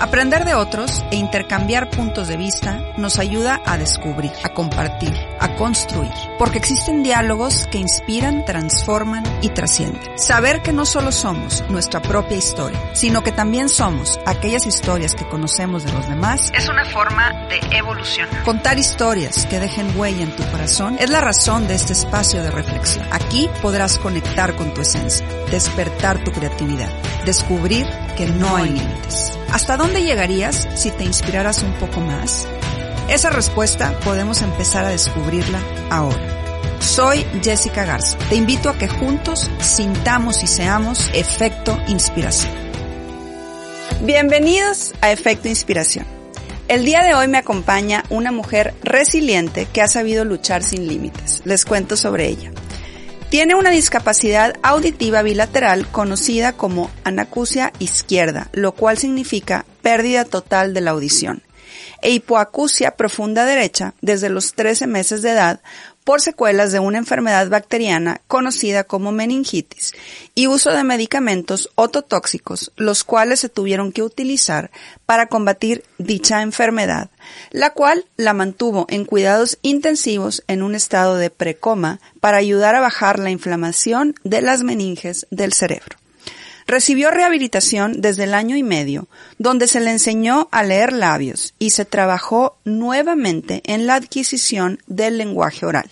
Aprender de otros e intercambiar puntos de vista nos ayuda a descubrir, a compartir, a construir, porque existen diálogos que inspiran, transforman y trascienden. Saber que no solo somos nuestra propia historia, sino que también somos aquellas historias que conocemos de los demás, es una forma de evolución. Contar historias que dejen huella en tu corazón es la razón de este espacio de reflexión. Aquí podrás conectar con tu esencia, despertar tu creatividad, descubrir que no hay límites. ¿Hasta dónde llegarías si te inspiraras un poco más? Esa respuesta podemos empezar a descubrirla ahora. Soy Jessica Garza. Te invito a que juntos sintamos y seamos efecto inspiración. Bienvenidos a Efecto Inspiración. El día de hoy me acompaña una mujer resiliente que ha sabido luchar sin límites. Les cuento sobre ella. Tiene una discapacidad auditiva bilateral conocida como anacusia izquierda, lo cual significa pérdida total de la audición, e hipoacusia profunda derecha desde los 13 meses de edad por secuelas de una enfermedad bacteriana conocida como meningitis y uso de medicamentos ototóxicos, los cuales se tuvieron que utilizar para combatir dicha enfermedad, la cual la mantuvo en cuidados intensivos en un estado de precoma para ayudar a bajar la inflamación de las meninges del cerebro. Recibió rehabilitación desde el año y medio, donde se le enseñó a leer labios y se trabajó nuevamente en la adquisición del lenguaje oral.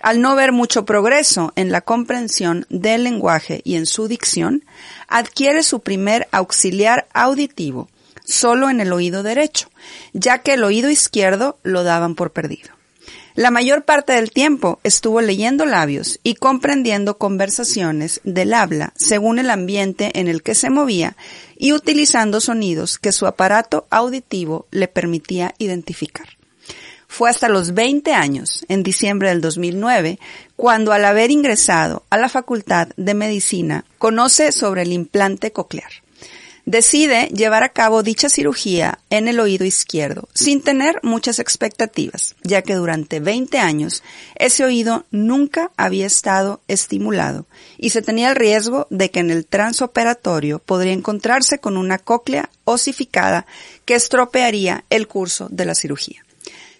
Al no ver mucho progreso en la comprensión del lenguaje y en su dicción, adquiere su primer auxiliar auditivo, solo en el oído derecho, ya que el oído izquierdo lo daban por perdido. La mayor parte del tiempo estuvo leyendo labios y comprendiendo conversaciones del habla según el ambiente en el que se movía y utilizando sonidos que su aparato auditivo le permitía identificar. Fue hasta los 20 años, en diciembre del 2009, cuando al haber ingresado a la Facultad de Medicina conoce sobre el implante coclear decide llevar a cabo dicha cirugía en el oído izquierdo, sin tener muchas expectativas, ya que durante 20 años ese oído nunca había estado estimulado y se tenía el riesgo de que en el transoperatorio podría encontrarse con una cóclea osificada que estropearía el curso de la cirugía.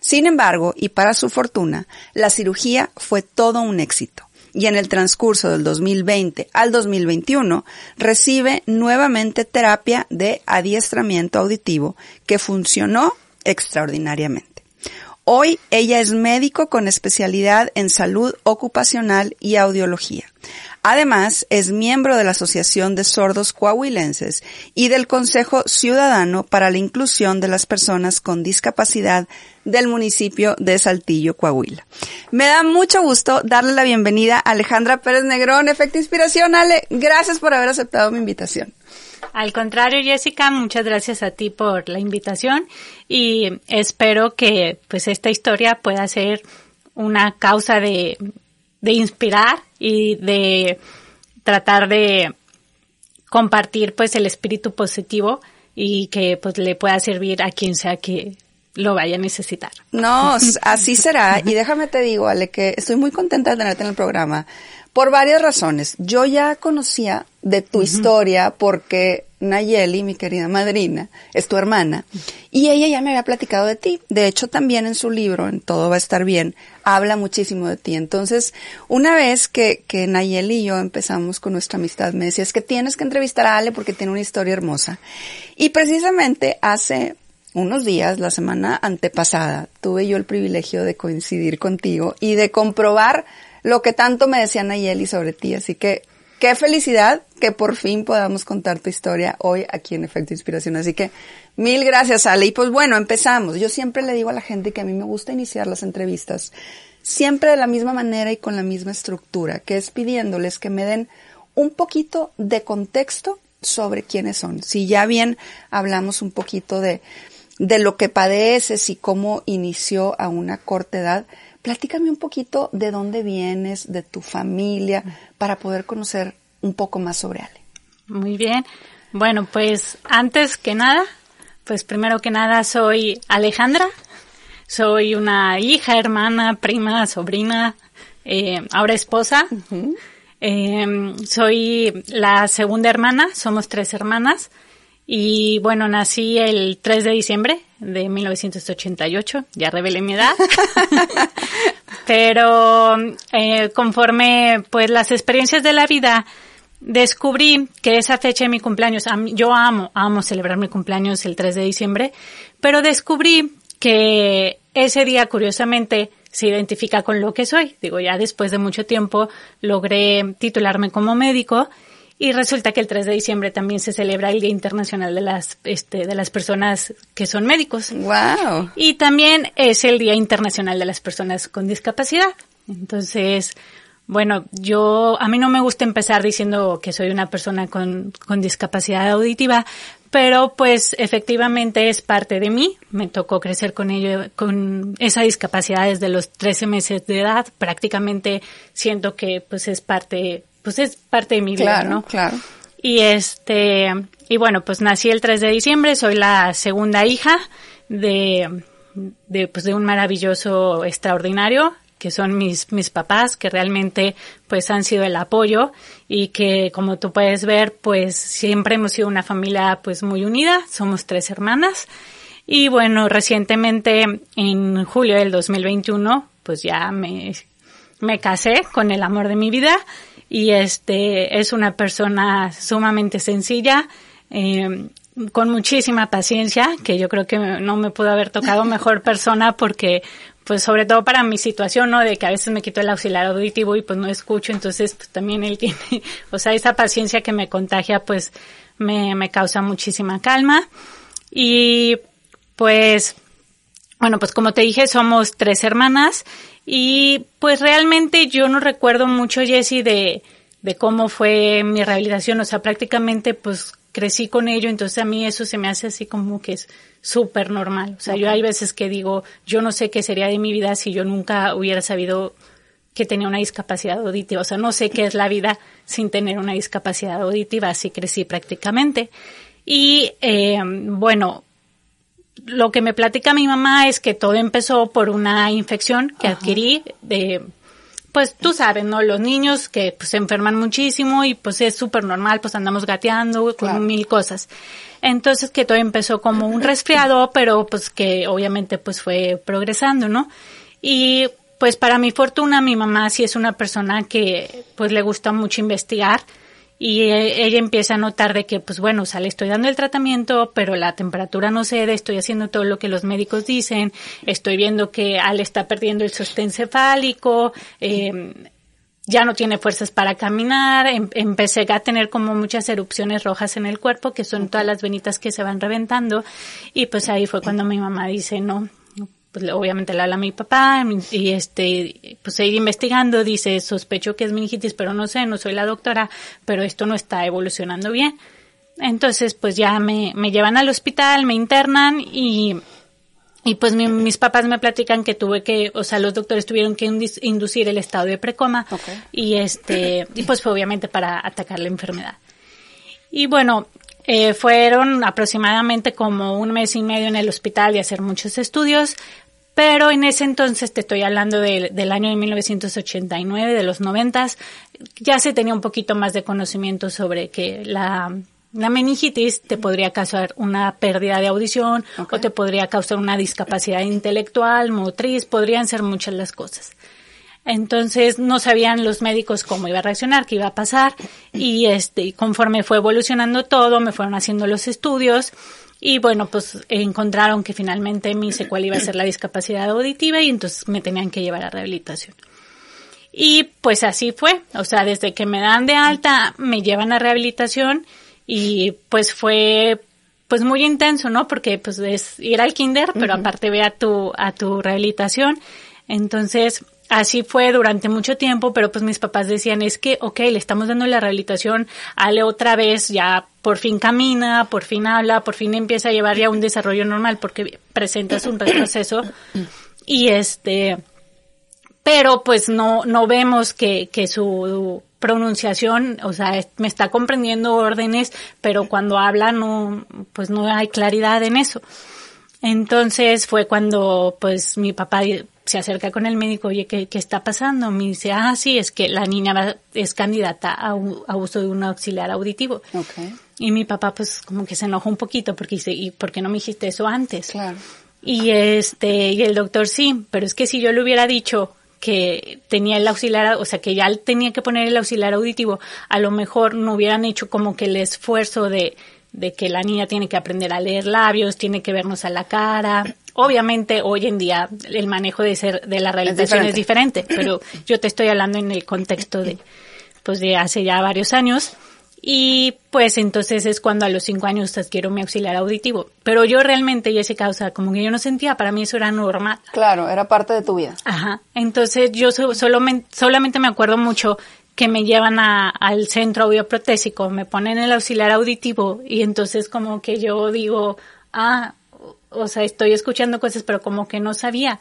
Sin embargo, y para su fortuna, la cirugía fue todo un éxito y en el transcurso del 2020 al 2021 recibe nuevamente terapia de adiestramiento auditivo que funcionó extraordinariamente. Hoy ella es médico con especialidad en salud ocupacional y audiología. Además, es miembro de la Asociación de Sordos Coahuilenses y del Consejo Ciudadano para la Inclusión de las Personas con Discapacidad del municipio de Saltillo, Coahuila. Me da mucho gusto darle la bienvenida a Alejandra Pérez Negrón, Efecto Inspiración. Ale, gracias por haber aceptado mi invitación. Al contrario, Jessica, muchas gracias a ti por la invitación y espero que pues esta historia pueda ser una causa de de inspirar y de tratar de compartir pues el espíritu positivo y que pues le pueda servir a quien sea que lo vaya a necesitar. No, así será. Y déjame te digo, Ale, que estoy muy contenta de tenerte en el programa por varias razones. Yo ya conocía de tu historia porque Nayeli, mi querida madrina, es tu hermana, y ella ya me había platicado de ti. De hecho, también en su libro, en Todo va a estar bien, habla muchísimo de ti. Entonces, una vez que, que Nayeli y yo empezamos con nuestra amistad, me decía, es que tienes que entrevistar a Ale porque tiene una historia hermosa. Y precisamente hace unos días, la semana antepasada, tuve yo el privilegio de coincidir contigo y de comprobar lo que tanto me decía Nayeli sobre ti. Así que qué felicidad que por fin podamos contar tu historia hoy aquí en Efecto Inspiración. Así que mil gracias, Ale. Y pues bueno, empezamos. Yo siempre le digo a la gente que a mí me gusta iniciar las entrevistas siempre de la misma manera y con la misma estructura, que es pidiéndoles que me den un poquito de contexto sobre quiénes son. Si ya bien hablamos un poquito de, de lo que padeces y cómo inició a una corta edad, platícame un poquito de dónde vienes, de tu familia, para poder conocer un poco más sobre Ale. Muy bien. Bueno, pues antes que nada, pues primero que nada soy Alejandra, soy una hija, hermana, prima, sobrina, eh, ahora esposa. eh, soy la segunda hermana, somos tres hermanas. Y bueno, nací el 3 de diciembre de 1988, ya revelé mi edad. Pero eh, conforme pues las experiencias de la vida descubrí que esa fecha de mi cumpleaños, yo amo, amo celebrar mi cumpleaños el 3 de diciembre, pero descubrí que ese día, curiosamente, se identifica con lo que soy. Digo, ya después de mucho tiempo logré titularme como médico y resulta que el 3 de diciembre también se celebra el Día Internacional de las, este, de las personas que son médicos. Wow. Y también es el Día Internacional de las personas con discapacidad. Entonces, bueno, yo, a mí no me gusta empezar diciendo que soy una persona con, con discapacidad auditiva, pero pues efectivamente es parte de mí. Me tocó crecer con ello, con esa discapacidad desde los 13 meses de edad. Prácticamente siento que pues es parte, pues es parte de mi vida, ¿no? Claro. Y este, y bueno, pues nací el 3 de diciembre, soy la segunda hija de, de, pues de un maravilloso, extraordinario que son mis, mis papás, que realmente pues han sido el apoyo y que como tú puedes ver pues siempre hemos sido una familia pues muy unida, somos tres hermanas y bueno, recientemente en julio del 2021 pues ya me, me casé con el amor de mi vida y este es una persona sumamente sencilla, eh, con muchísima paciencia, que yo creo que no me pudo haber tocado mejor persona porque pues sobre todo para mi situación, ¿no? De que a veces me quito el auxiliar auditivo y pues no escucho, entonces pues también él tiene, o sea, esa paciencia que me contagia pues me, me causa muchísima calma. Y pues, bueno, pues como te dije, somos tres hermanas y pues realmente yo no recuerdo mucho, Jessie, de, de cómo fue mi rehabilitación, o sea, prácticamente pues crecí con ello, entonces a mí eso se me hace así como que es súper normal. O sea, yo hay veces que digo, yo no sé qué sería de mi vida si yo nunca hubiera sabido que tenía una discapacidad auditiva. O sea, no sé qué es la vida sin tener una discapacidad auditiva, así crecí prácticamente. Y eh, bueno, lo que me platica mi mamá es que todo empezó por una infección que adquirí de pues tú sabes, ¿no? Los niños que pues, se enferman muchísimo y pues es súper normal, pues andamos gateando con mil cosas. Entonces que todo empezó como un resfriado, pero pues que obviamente pues fue progresando, ¿no? Y pues para mi fortuna mi mamá sí es una persona que pues le gusta mucho investigar y ella empieza a notar de que, pues bueno, o sea, le estoy dando el tratamiento, pero la temperatura no cede, estoy haciendo todo lo que los médicos dicen, estoy viendo que Al está perdiendo el sostén cefálico, eh, ya no tiene fuerzas para caminar, em, empecé a tener como muchas erupciones rojas en el cuerpo, que son todas las venitas que se van reventando, y pues ahí fue cuando mi mamá dice, no, pues obviamente le habla a mi papá y este, pues seguir investigando, dice, sospecho que es meningitis, pero no sé, no soy la doctora, pero esto no está evolucionando bien. Entonces, pues ya me, me llevan al hospital, me internan y, y pues mis papás me platican que tuve que, o sea, los doctores tuvieron que inducir el estado de precoma y este, y pues fue obviamente para atacar la enfermedad. Y bueno, eh, fueron aproximadamente como un mes y medio en el hospital y hacer muchos estudios, pero en ese entonces, te estoy hablando del año de 1989, de los noventas, ya se tenía un poquito más de conocimiento sobre que la, la meningitis te podría causar una pérdida de audición o te podría causar una discapacidad intelectual, motriz, podrían ser muchas las cosas. Entonces no sabían los médicos cómo iba a reaccionar, qué iba a pasar y este conforme fue evolucionando todo, me fueron haciendo los estudios y bueno, pues encontraron que finalmente mi secuela iba a ser la discapacidad auditiva y entonces me tenían que llevar a rehabilitación. Y pues así fue, o sea, desde que me dan de alta me llevan a rehabilitación y pues fue pues muy intenso, ¿no? Porque pues es ir al kinder, pero aparte ve a tu a tu rehabilitación. Entonces, así fue durante mucho tiempo, pero pues mis papás decían, es que, ok, le estamos dando la rehabilitación, Ale otra vez ya por fin camina, por fin habla, por fin empieza a llevar ya un desarrollo normal porque presentas un retroceso y este, pero pues no, no vemos que, que su pronunciación, o sea, me está comprendiendo órdenes, pero cuando habla no, pues no hay claridad en eso. Entonces fue cuando pues mi papá se acerca con el médico, oye, ¿qué, qué está pasando? Me dice, ah, sí, es que la niña es candidata a, uso de un auxiliar auditivo. Okay. Y mi papá pues como que se enojó un poquito porque dice, ¿y por qué no me dijiste eso antes? Claro. Y este, y el doctor sí, pero es que si yo le hubiera dicho que tenía el auxiliar, o sea, que ya tenía que poner el auxiliar auditivo, a lo mejor no hubieran hecho como que el esfuerzo de, de que la niña tiene que aprender a leer labios, tiene que vernos a la cara. Obviamente hoy en día el manejo de ser de la rehabilitación es diferente, pero yo te estoy hablando en el contexto de pues de hace ya varios años y pues entonces es cuando a los cinco años adquiero mi auxiliar auditivo. Pero yo realmente, y ese causa, como que yo no sentía, para mí eso era normal. Claro, era parte de tu vida. Ajá. Entonces yo solamente, solamente me acuerdo mucho que me llevan a, al centro audioprotésico, me ponen el auxiliar auditivo y entonces como que yo digo, ah, o sea, estoy escuchando cosas, pero como que no sabía.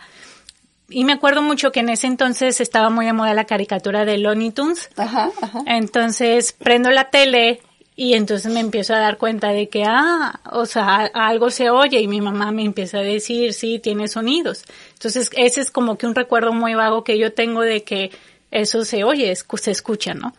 Y me acuerdo mucho que en ese entonces estaba muy de moda la caricatura de Looney Tunes. Ajá, ajá. Entonces prendo la tele y entonces me empiezo a dar cuenta de que, ah, o sea, algo se oye y mi mamá me empieza a decir, sí, tiene sonidos. Entonces ese es como que un recuerdo muy vago que yo tengo de que eso se oye, se escucha, ¿no?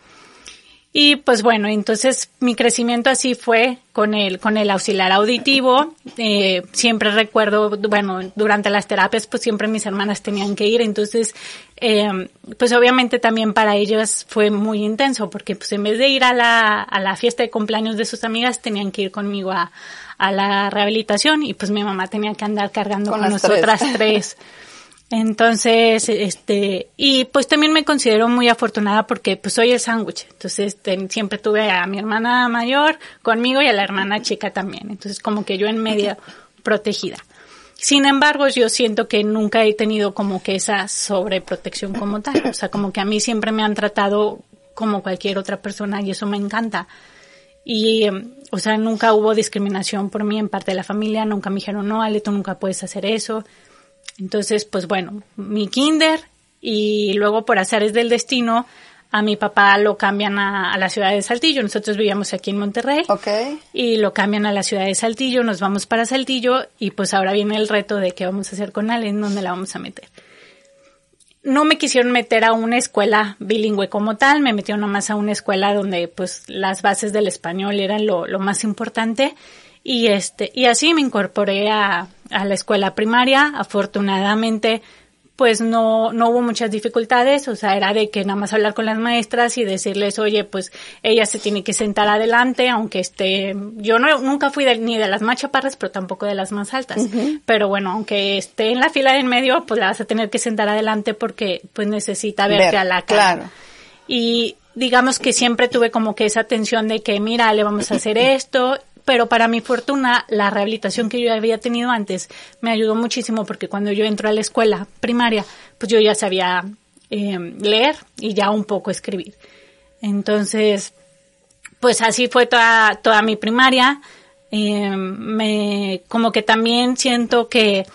Y pues bueno, entonces mi crecimiento así fue con el, con el auxiliar auditivo. Eh, siempre recuerdo, bueno, durante las terapias pues siempre mis hermanas tenían que ir, entonces eh, pues obviamente también para ellas fue muy intenso porque pues en vez de ir a la, a la fiesta de cumpleaños de sus amigas tenían que ir conmigo a, a la rehabilitación y pues mi mamá tenía que andar cargando con, nosotras tres. Entonces, este, y pues también me considero muy afortunada porque pues soy el sándwich. Entonces, siempre tuve a mi hermana mayor conmigo y a la hermana chica también. Entonces, como que yo en medio protegida. Sin embargo, yo siento que nunca he tenido como que esa sobreprotección como tal. O sea, como que a mí siempre me han tratado como cualquier otra persona y eso me encanta. Y, em, o sea, nunca hubo discriminación por mí en parte de la familia, nunca me dijeron, no, Ale, tú nunca puedes hacer eso. Entonces, pues bueno, mi kinder y luego por azares del destino a mi papá lo cambian a, la ciudad de Saltillo. Nosotros vivíamos aquí en Monterrey. Okay. Y lo cambian a la ciudad de Saltillo, nos vamos para Saltillo y pues ahora viene el reto de qué vamos a hacer con Ale, en dónde la vamos a meter. No me quisieron meter a una escuela bilingüe como tal, me metieron nomás a una escuela donde pues las bases del español eran lo, lo más importante y este, y así me incorporé a, a la escuela primaria. Afortunadamente, pues no, no hubo muchas dificultades, o sea, era de que nada más hablar con las maestras y decirles, oye, pues ella se tiene que sentar adelante, aunque esté, yo no, nunca fui ni de las más chaparras, pero tampoco de las más altas, pero bueno, aunque esté en la fila de en medio, pues la vas a tener que sentar adelante porque pues necesita verte a la cara. Claro. Y digamos que siempre tuve como que esa tensión de que, mira, le vamos a hacer esto pero para mi fortuna, la rehabilitación que yo había tenido antes me ayudó muchísimo porque cuando yo entro a la escuela primaria, pues yo ya sabía eh, leer y ya un poco escribir. Entonces, pues así fue toda, toda mi primaria. Eh, me, como que también siento que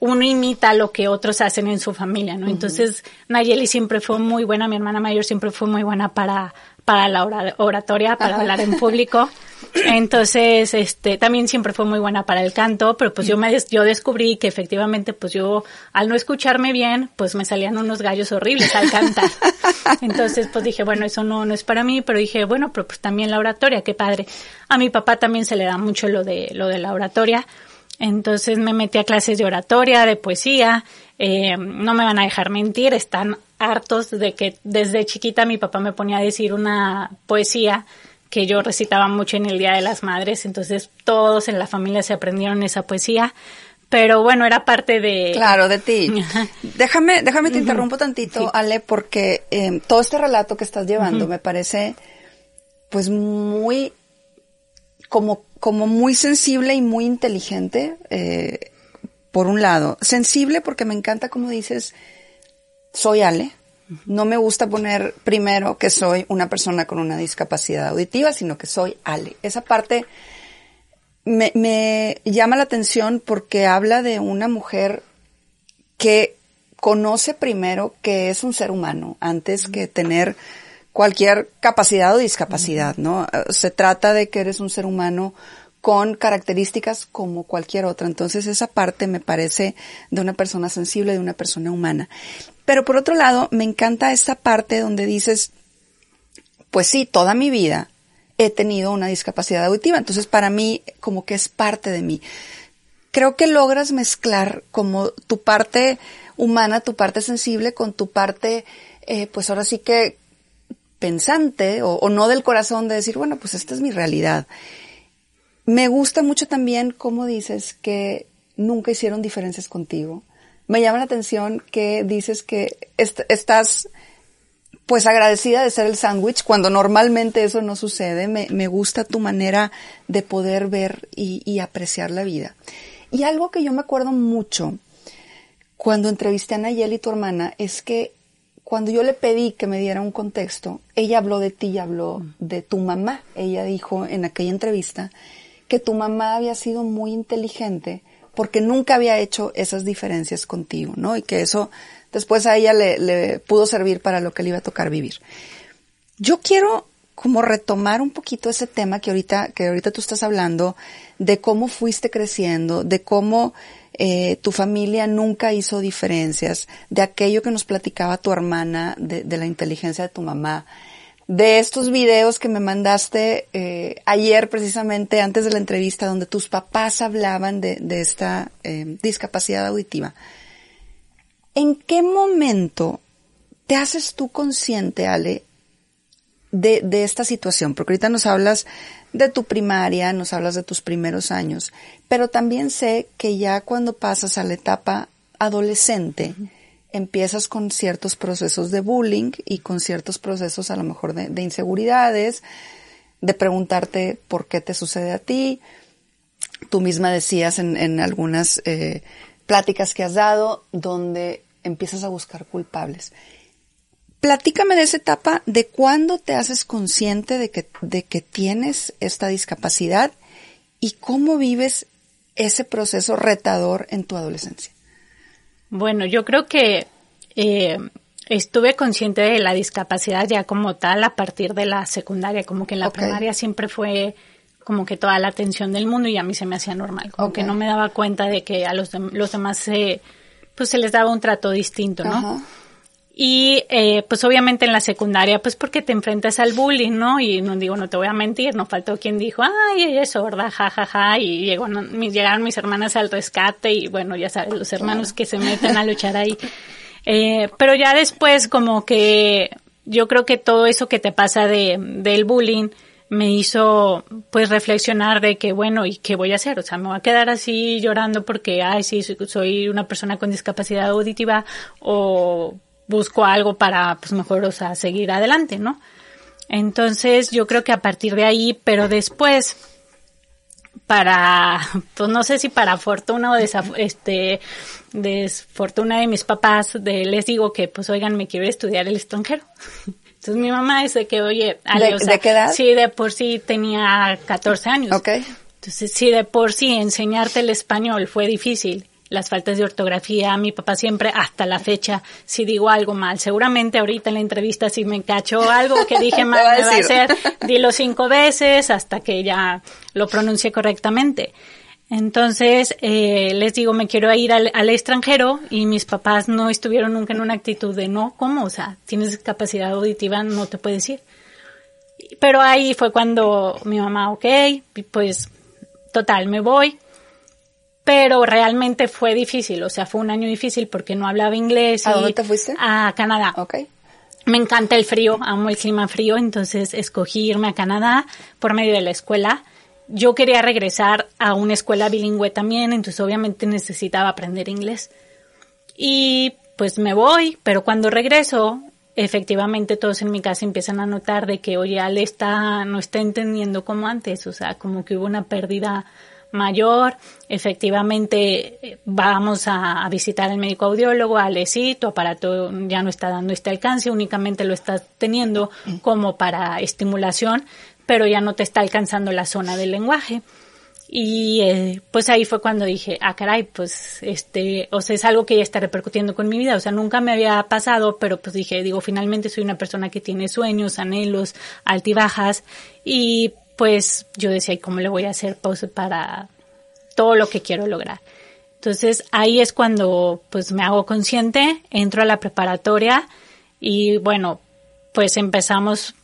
uno imita lo que otros hacen en su familia, ¿no? Entonces, Nayeli siempre fue muy buena, mi hermana mayor siempre fue muy buena para, para la oratoria, para hablar en público. Entonces, este, también siempre fue muy buena para el canto, pero pues yo me, yo descubrí que efectivamente, pues yo, al no escucharme bien, pues me salían unos gallos horribles al cantar. Entonces, pues dije, bueno, eso no, no es para mí, pero dije, bueno, pero pues también la oratoria, qué padre. A mi papá también se le da mucho lo de, lo de la oratoria. Entonces me metí a clases de oratoria, de poesía, eh, no me van a dejar mentir, están hartos de que desde chiquita mi papá me ponía a decir una poesía que yo recitaba mucho en el Día de las Madres, entonces todos en la familia se aprendieron esa poesía, pero bueno, era parte de... Claro, de ti. déjame, déjame te interrumpo tantito, Ale, porque em, todo este relato que estás llevando me parece pues muy, como, como muy sensible y muy inteligente, eh, por un lado. Sensible porque me encanta como dices, soy Ale. No me gusta poner primero que soy una persona con una discapacidad auditiva, sino que soy Ale. Esa parte me, me llama la atención porque habla de una mujer que conoce primero que es un ser humano antes que tener cualquier capacidad o discapacidad, ¿no? Se trata de que eres un ser humano con características como cualquier otra. Entonces esa parte me parece de una persona sensible, de una persona humana. Pero por otro lado, me encanta esta parte donde dices, pues sí, toda mi vida he tenido una discapacidad auditiva. Entonces para mí como que es parte de mí. Creo que logras mezclar como tu parte humana, tu parte sensible con tu parte, eh, pues ahora sí que pensante o, o no del corazón de decir, bueno, pues esta es mi realidad. Me gusta mucho también cómo dices que nunca hicieron diferencias contigo. Me llama la atención que dices que est estás pues agradecida de ser el sándwich cuando normalmente eso no sucede. Me, gusta tu manera de poder ver y, y, apreciar la vida. Y algo que yo me acuerdo mucho cuando entrevisté a Nayeli, tu hermana, es que cuando yo le pedí que me diera un contexto, ella habló de ti y habló de tu mamá. Ella dijo en aquella entrevista que tu mamá había sido muy inteligente porque nunca había hecho esas diferencias contigo, ¿no? Y que eso después a ella le, pudo servir para lo que le iba a tocar vivir. Yo quiero como retomar un poquito ese tema que ahorita, que ahorita tú estás hablando, de cómo fuiste creciendo, de cómo eh, tu familia nunca hizo diferencias, de aquello que nos platicaba tu hermana, de la inteligencia de tu mamá, de estos videos que me mandaste eh, ayer precisamente antes de la entrevista donde tus papás hablaban de, de esta eh, discapacidad auditiva. ¿En qué momento te haces tú consciente, Ale, de, de esta situación? Porque ahorita nos hablas de tu primaria, nos hablas de tus primeros años, pero también sé que ya cuando pasas a la etapa adolescente, empiezas con ciertos procesos de bullying y con ciertos procesos a lo mejor de, inseguridades, de preguntarte por qué te sucede a ti. Tú misma decías en, en algunas eh, pláticas que has dado donde empiezas a buscar culpables. Platícame de esa etapa, de cuándo te haces consciente de que, de que tienes esta discapacidad y cómo vives ese proceso retador en tu adolescencia. Bueno, yo creo que eh, estuve consciente de la discapacidad ya como tal a partir de la secundaria, como que en la okay. primaria siempre fue como que toda la atención del mundo y a mí se me hacía normal, como okay. que no me daba cuenta de que a los, de, los demás se, pues se les daba un trato distinto, ¿no? Uh -huh. Y eh, pues obviamente en la secundaria, pues porque te enfrentas al bullying, ¿no? Y no digo, no te voy a mentir, no faltó quien dijo, ay, ella es sorda, jajaja, ja, ja, y llegó, no, llegaron mis hermanas al rescate y bueno, ya sabes, los hermanos que se meten a luchar ahí. Eh, pero ya después como que yo creo que todo eso que te pasa de, del bullying me hizo pues reflexionar de que bueno, ¿y qué voy a hacer? O sea, me voy a quedar así llorando porque, ay, sí, soy una persona con discapacidad auditiva o busco algo para, pues mejor, o sea, seguir adelante, ¿no? Entonces, yo creo que a partir de ahí, pero después, para, pues no sé si para fortuna o este, desfortuna de mis papás, de, les digo que, pues oigan, me quiero estudiar el extranjero. Entonces mi mamá dice que, oye, Ale, ¿De, o sea, ¿de qué edad? Sí, de por sí tenía 14 años. Ok. Entonces, sí, de por sí enseñarte el español fue difícil las faltas de ortografía, mi papá siempre, hasta la fecha, si digo algo mal, seguramente ahorita en la entrevista si me cachó algo que dije mal, va me va a hacer, dilo cinco veces hasta que ya lo pronuncie correctamente. Entonces, eh, les digo, me quiero ir al, al, extranjero y mis papás no estuvieron nunca en una actitud de no, ¿cómo? O sea, tienes capacidad auditiva, no te puedes ir. Pero ahí fue cuando mi mamá, ok, pues total, me voy pero realmente fue difícil, o sea, fue un año difícil porque no hablaba inglés. ¿A dónde te fuiste? A Canadá. Ok. Me encanta el frío, amo el clima frío, entonces escogí irme a Canadá por medio de la escuela. Yo quería regresar a una escuela bilingüe también, entonces obviamente necesitaba aprender inglés. Y pues me voy, pero cuando regreso, efectivamente todos en mi casa empiezan a notar de que, oye, Ale está, no está entendiendo como antes, o sea, como que hubo una pérdida mayor, efectivamente vamos a, visitar al médico audiólogo, a sí, tu aparato ya no está dando este alcance, únicamente lo estás teniendo como para estimulación, pero ya no te está alcanzando la zona del lenguaje. Y eh, pues ahí fue cuando dije, ah, caray, pues este, o sea, es algo que ya está repercutiendo con mi vida. O sea, nunca me había pasado, pero pues dije, digo, finalmente soy una persona que tiene sueños, anhelos, altibajas. Y pues yo decía, ¿y cómo le voy a hacer pues, para todo lo que quiero lograr? Entonces ahí es cuando pues me hago consciente, entro a la preparatoria y bueno, pues empezamos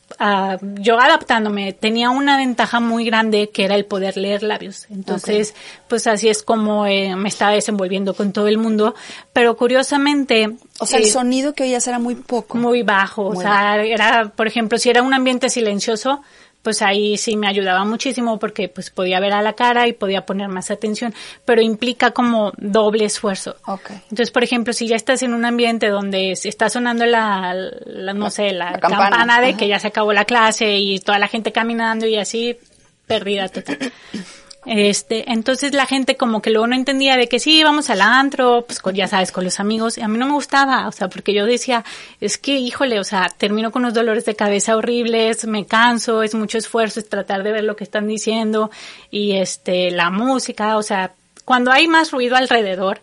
yo adaptándome tenía una ventaja muy grande que era el poder leer labios. Entonces, pues así es como eh, me estaba desenvolviendo con todo el mundo. Pero curiosamente... O sea, el eh, sonido que oías era muy poco. Muy bajo. o sea, era, por ejemplo, si era un ambiente silencioso, pues ahí sí me ayudaba muchísimo porque pues podía ver a la cara y podía poner más atención, pero implica como doble esfuerzo. Okay. Entonces, por ejemplo, si ya estás en un ambiente donde está sonando la, no sé, la, campana, de que ya se acabó la clase y toda la gente caminando y así, perdida total. Este, entonces la gente como que luego no entendía de que sí, vamos al antro, pues ya sabes, con los amigos, y a mí no me gustaba, o sea, porque yo decía, es que, híjole, o sea, termino con unos dolores de cabeza horribles, me canso, es mucho esfuerzo, es tratar de ver lo que están diciendo, y este, la música, o sea, cuando hay más ruido alrededor,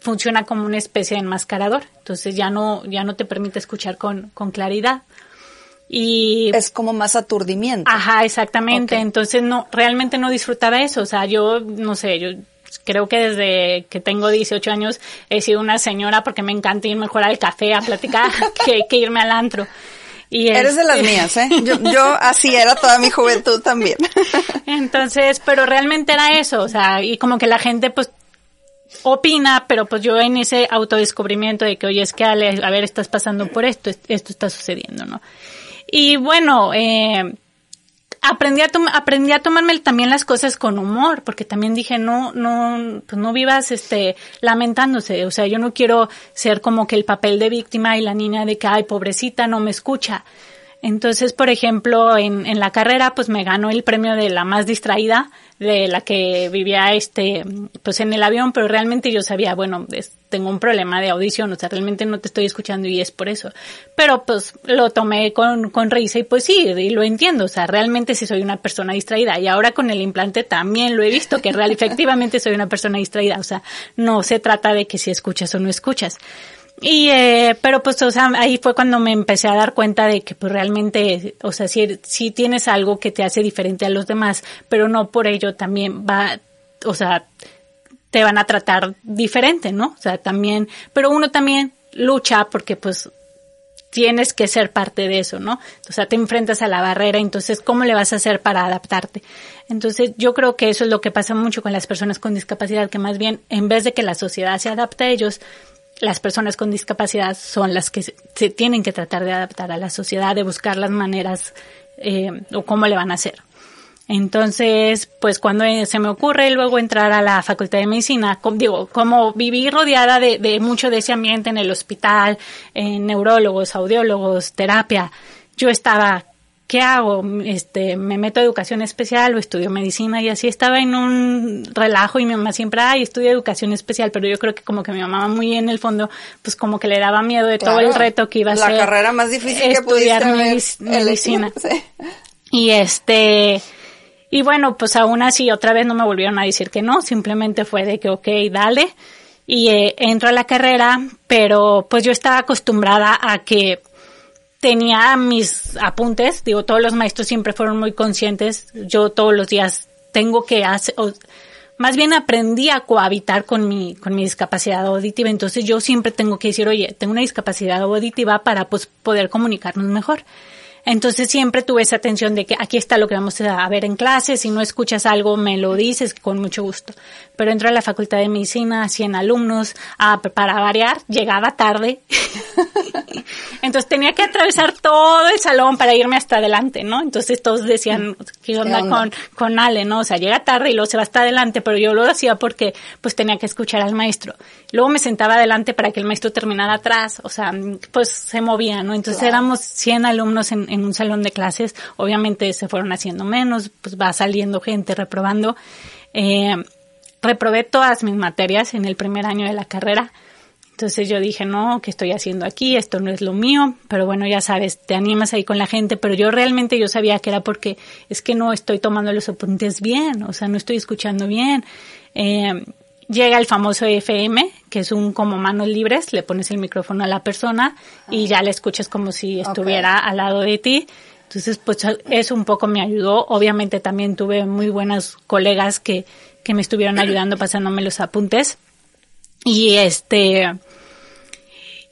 funciona como una especie de enmascarador, entonces ya no, ya no te permite escuchar con, con claridad. Y es como más aturdimiento. Ajá, exactamente. Entonces no, realmente no disfrutaba eso. O sea, yo, no sé, yo creo que desde que tengo 18 años he sido una señora porque me encanta ir mejor al café a platicar que, que irme al antro. Y Eres de las este mías, ¿eh? Yo, yo así era toda mi juventud también. Entonces, pero realmente era eso, o sea, y como que la gente pues opina, pero pues yo en ese autodescubrimiento de que, oye, es que a ver, estás pasando por esto, esto está sucediendo, ¿no? Y bueno, eh, aprendí a, aprendí a tomarme también las cosas con humor, porque también dije, no, no, pues no vivas, este, lamentándose. O sea, yo no quiero ser como que el papel de víctima y la niña de que, ay, pobrecita, no me escucha. Entonces, por ejemplo, en, en la carrera, pues me ganó el premio de la más distraída, de la que vivía este, pues en el avión, pero realmente yo sabía, bueno, tengo un problema de audición, o sea, realmente no te estoy escuchando y es por eso. Pero pues lo tomé con, con risa y pues sí, y lo entiendo, o sea, realmente sí soy una persona distraída y ahora con el implante también lo he visto que real, efectivamente soy una persona distraída, o sea, no se trata de que si escuchas o no escuchas. Y, eh, pero pues, o sea, ahí fue cuando me empecé a dar cuenta de que pues realmente, o sea, si, tienes algo que te hace diferente a los demás, pero no por ello también va, o sea, te van a tratar diferente, ¿no? O sea, también, pero uno también lucha porque pues tienes que ser parte de eso, ¿no? O sea, te enfrentas a la barrera, entonces, ¿cómo le vas a hacer para adaptarte? Entonces, yo creo que eso es lo que pasa mucho con las personas con discapacidad, que más bien, en vez de que la sociedad se adapte a ellos, las personas con discapacidad son las que se, tienen que tratar de adaptar a la sociedad, de buscar las maneras eh, o cómo le van a hacer. Entonces, pues cuando se me ocurre luego entrar a la Facultad de Medicina, digo, como viví rodeada de, de mucho de ese ambiente en el hospital, en neurólogos, audiólogos, terapia, yo estaba ¿qué hago? Este, me meto a educación especial o estudio medicina y así estaba en un relajo y mi mamá siempre, ay, estudio educación especial, pero yo creo que como que mi mamá muy en el fondo, pues como que le daba miedo de todo el reto que iba a ser. La carrera más difícil que estudiar medicina. Y este, y bueno, pues aún así otra vez no me volvieron a decir que no, simplemente fue de que, ok, dale. Y eh, entro a la carrera, pero pues yo estaba acostumbrada a que tenía mis apuntes, digo, todos los maestros siempre fueron muy conscientes, yo todos los días tengo que hacer, más bien aprendí a cohabitar con mi, con mi discapacidad auditiva, entonces yo siempre tengo que decir, oye, tengo una discapacidad auditiva para pues poder comunicarnos mejor. Entonces siempre tuve esa atención de que aquí está lo que vamos a ver en clase, si no escuchas algo me lo dices con mucho gusto. Pero entro a la facultad de medicina, 100 alumnos, a, para variar, llegaba tarde. Entonces tenía que atravesar todo el salón para irme hasta adelante, ¿no? Entonces todos decían, ¿qué onda, Con, con Ale, no? O sea, llega tarde y luego se va hasta adelante, pero yo lo hacía porque pues tenía que escuchar al maestro. Luego me sentaba adelante para que el maestro terminara atrás, o sea, pues se movía, ¿no? Entonces éramos 100 alumnos en en un salón de clases, obviamente se fueron haciendo menos, pues va saliendo gente reprobando. Eh, reprobé todas mis materias en el primer año de la carrera. Entonces yo dije, no, ¿qué estoy haciendo aquí? Esto no es lo mío. Pero bueno, ya sabes, te animas ahí con la gente. Pero yo realmente yo sabía que era porque es que no estoy tomando los apuntes bien. O sea, no estoy escuchando bien. Eh, llega el famoso FM, que es un como manos libres, le pones el micrófono a la persona y ya le escuchas como si estuviera al lado de ti. Entonces, pues eso un poco me ayudó. Obviamente también tuve muy buenas colegas que, que me estuvieron ayudando pasándome los apuntes. Y este,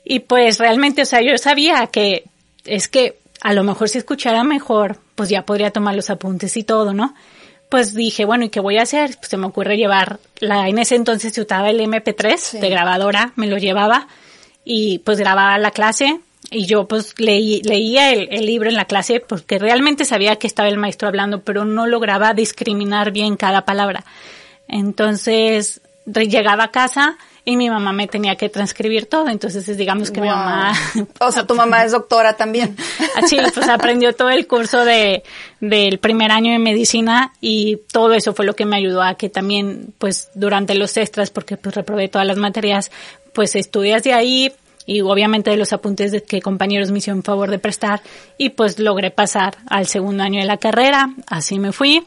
y pues realmente, o sea, yo sabía que es que a lo mejor si escuchara mejor, pues ya podría tomar los apuntes y todo, ¿no? Pues dije, bueno, ¿y qué voy a hacer? Pues se me ocurre llevar la, en ese entonces se usaba el MP3 de grabadora, me lo llevaba y pues grababa la clase y yo pues leí, leía el, el, libro en la clase porque realmente sabía que estaba el maestro hablando, pero no lograba discriminar bien cada palabra. Entonces llegaba a casa y mi mamá me tenía que transcribir todo, entonces digamos que mi mamá... O sea, tu mamá es doctora también. Ah, sí, pues aprendió todo el curso de, del primer año de medicina y todo eso fue lo que me ayudó a que también, pues durante los extras, porque pues reprobé todas las materias, pues estudias de ahí, y obviamente de los apuntes de que compañeros me hicieron favor de prestar y pues logré pasar al segundo año de la carrera, así me fui.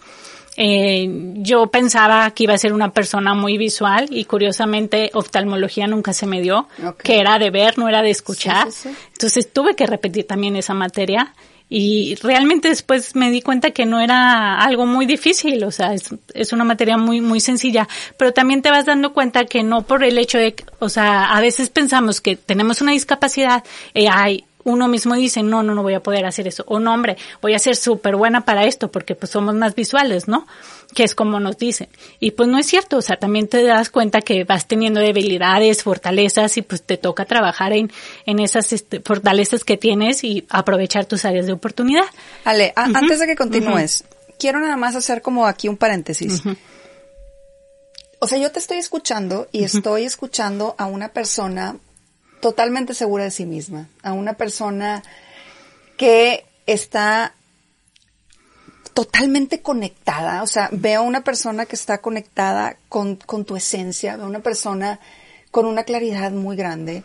Eh, yo pensaba que iba a ser una persona muy visual y curiosamente oftalmología nunca se me dio, que era de ver, no era de escuchar. Entonces tuve que repetir también esa materia y realmente después me di cuenta que no era algo muy difícil, o sea, es, es, una materia muy, muy sencilla, pero también te vas dando cuenta que no por el hecho de, o sea, a veces pensamos que tenemos una discapacidad, eh, hay uno mismo dice, no, no, no voy a poder hacer eso. O no, hombre, voy a ser súper buena para esto porque pues somos más visuales, ¿no? Que es como nos dicen. Y pues no es cierto, o sea, también te das cuenta que vas teniendo debilidades, fortalezas y pues te toca trabajar en, en esas este, fortalezas que tienes y aprovechar tus áreas de oportunidad. Ale, antes de que continúes, quiero nada más hacer como aquí un paréntesis. O sea, yo te estoy escuchando y estoy escuchando a una persona totalmente segura de sí misma, a una persona que está totalmente conectada, o sea, veo una persona que está conectada con, con tu esencia, veo una persona con una claridad muy grande.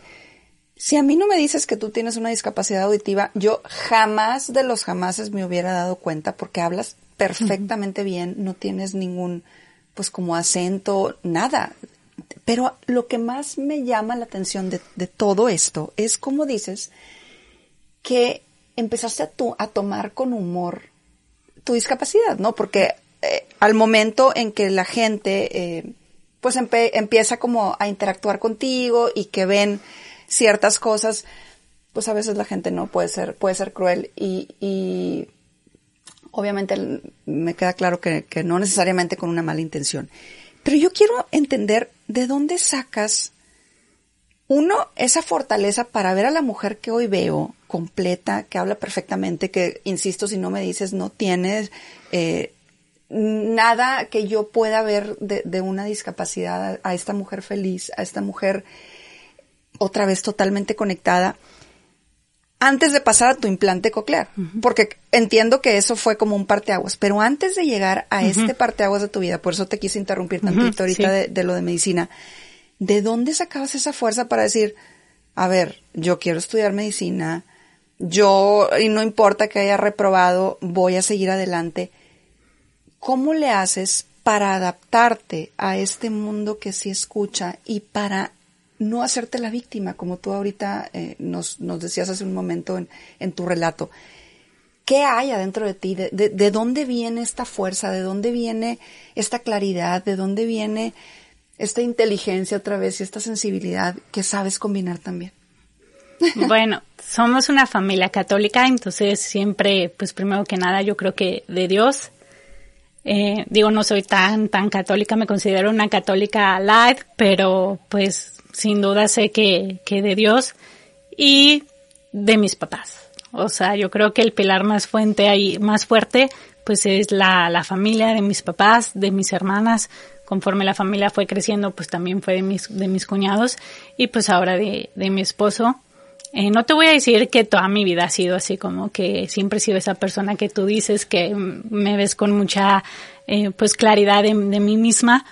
Si a mí no me dices que tú tienes una discapacidad auditiva, yo jamás de los jamases me hubiera dado cuenta porque hablas perfectamente bien, no tienes ningún, pues como acento, nada. Pero lo que más me llama la atención de, todo esto es como dices que empezaste a, a tomar con humor tu discapacidad, ¿no? Porque eh, al momento en que la gente eh, pues empieza como a interactuar contigo y que ven ciertas cosas, pues a veces la gente no puede ser, puede ser cruel y, y obviamente me queda claro que, que no necesariamente con una mala intención. Pero yo quiero entender de dónde sacas, uno, esa fortaleza para ver a la mujer que hoy veo, completa, que habla perfectamente, que, insisto, si no me dices, no tienes eh, nada que yo pueda ver de, una discapacidad, a esta mujer feliz, a esta mujer otra vez totalmente conectada antes de pasar a tu implante coclear, porque entiendo que eso fue como un parteaguas, pero antes de llegar a este parteaguas de tu vida, por eso te quise interrumpir tantito ahorita de, lo de medicina, ¿de dónde sacabas esa fuerza para decir, a ver, yo quiero estudiar medicina, yo, y no importa que haya reprobado, voy a seguir adelante? ¿Cómo le haces para adaptarte a este mundo que sí escucha y para no hacerte la víctima, como tú ahorita eh, nos, nos, decías hace un momento en, en, tu relato. ¿Qué hay adentro de ti? De, de, dónde viene esta fuerza? ¿De dónde viene esta claridad? ¿De dónde viene esta inteligencia otra vez y esta sensibilidad que sabes combinar también? Bueno, somos una familia católica, entonces siempre, pues primero que nada, yo creo que de Dios. Eh, digo, no soy tan, tan católica, me considero una católica light, pero pues sin duda sé que, que de Dios y de mis papás. O sea, yo creo que el pilar más fuerte ahí, más fuerte, pues es la, la familia de mis papás, de mis hermanas. Conforme la familia fue creciendo, pues también fue de mis, de mis cuñados y pues ahora de, de mi esposo. Eh, no te voy a decir que toda mi vida ha sido así como que siempre he sido esa persona que tú dices que me ves con mucha eh, pues claridad de, de, mí misma.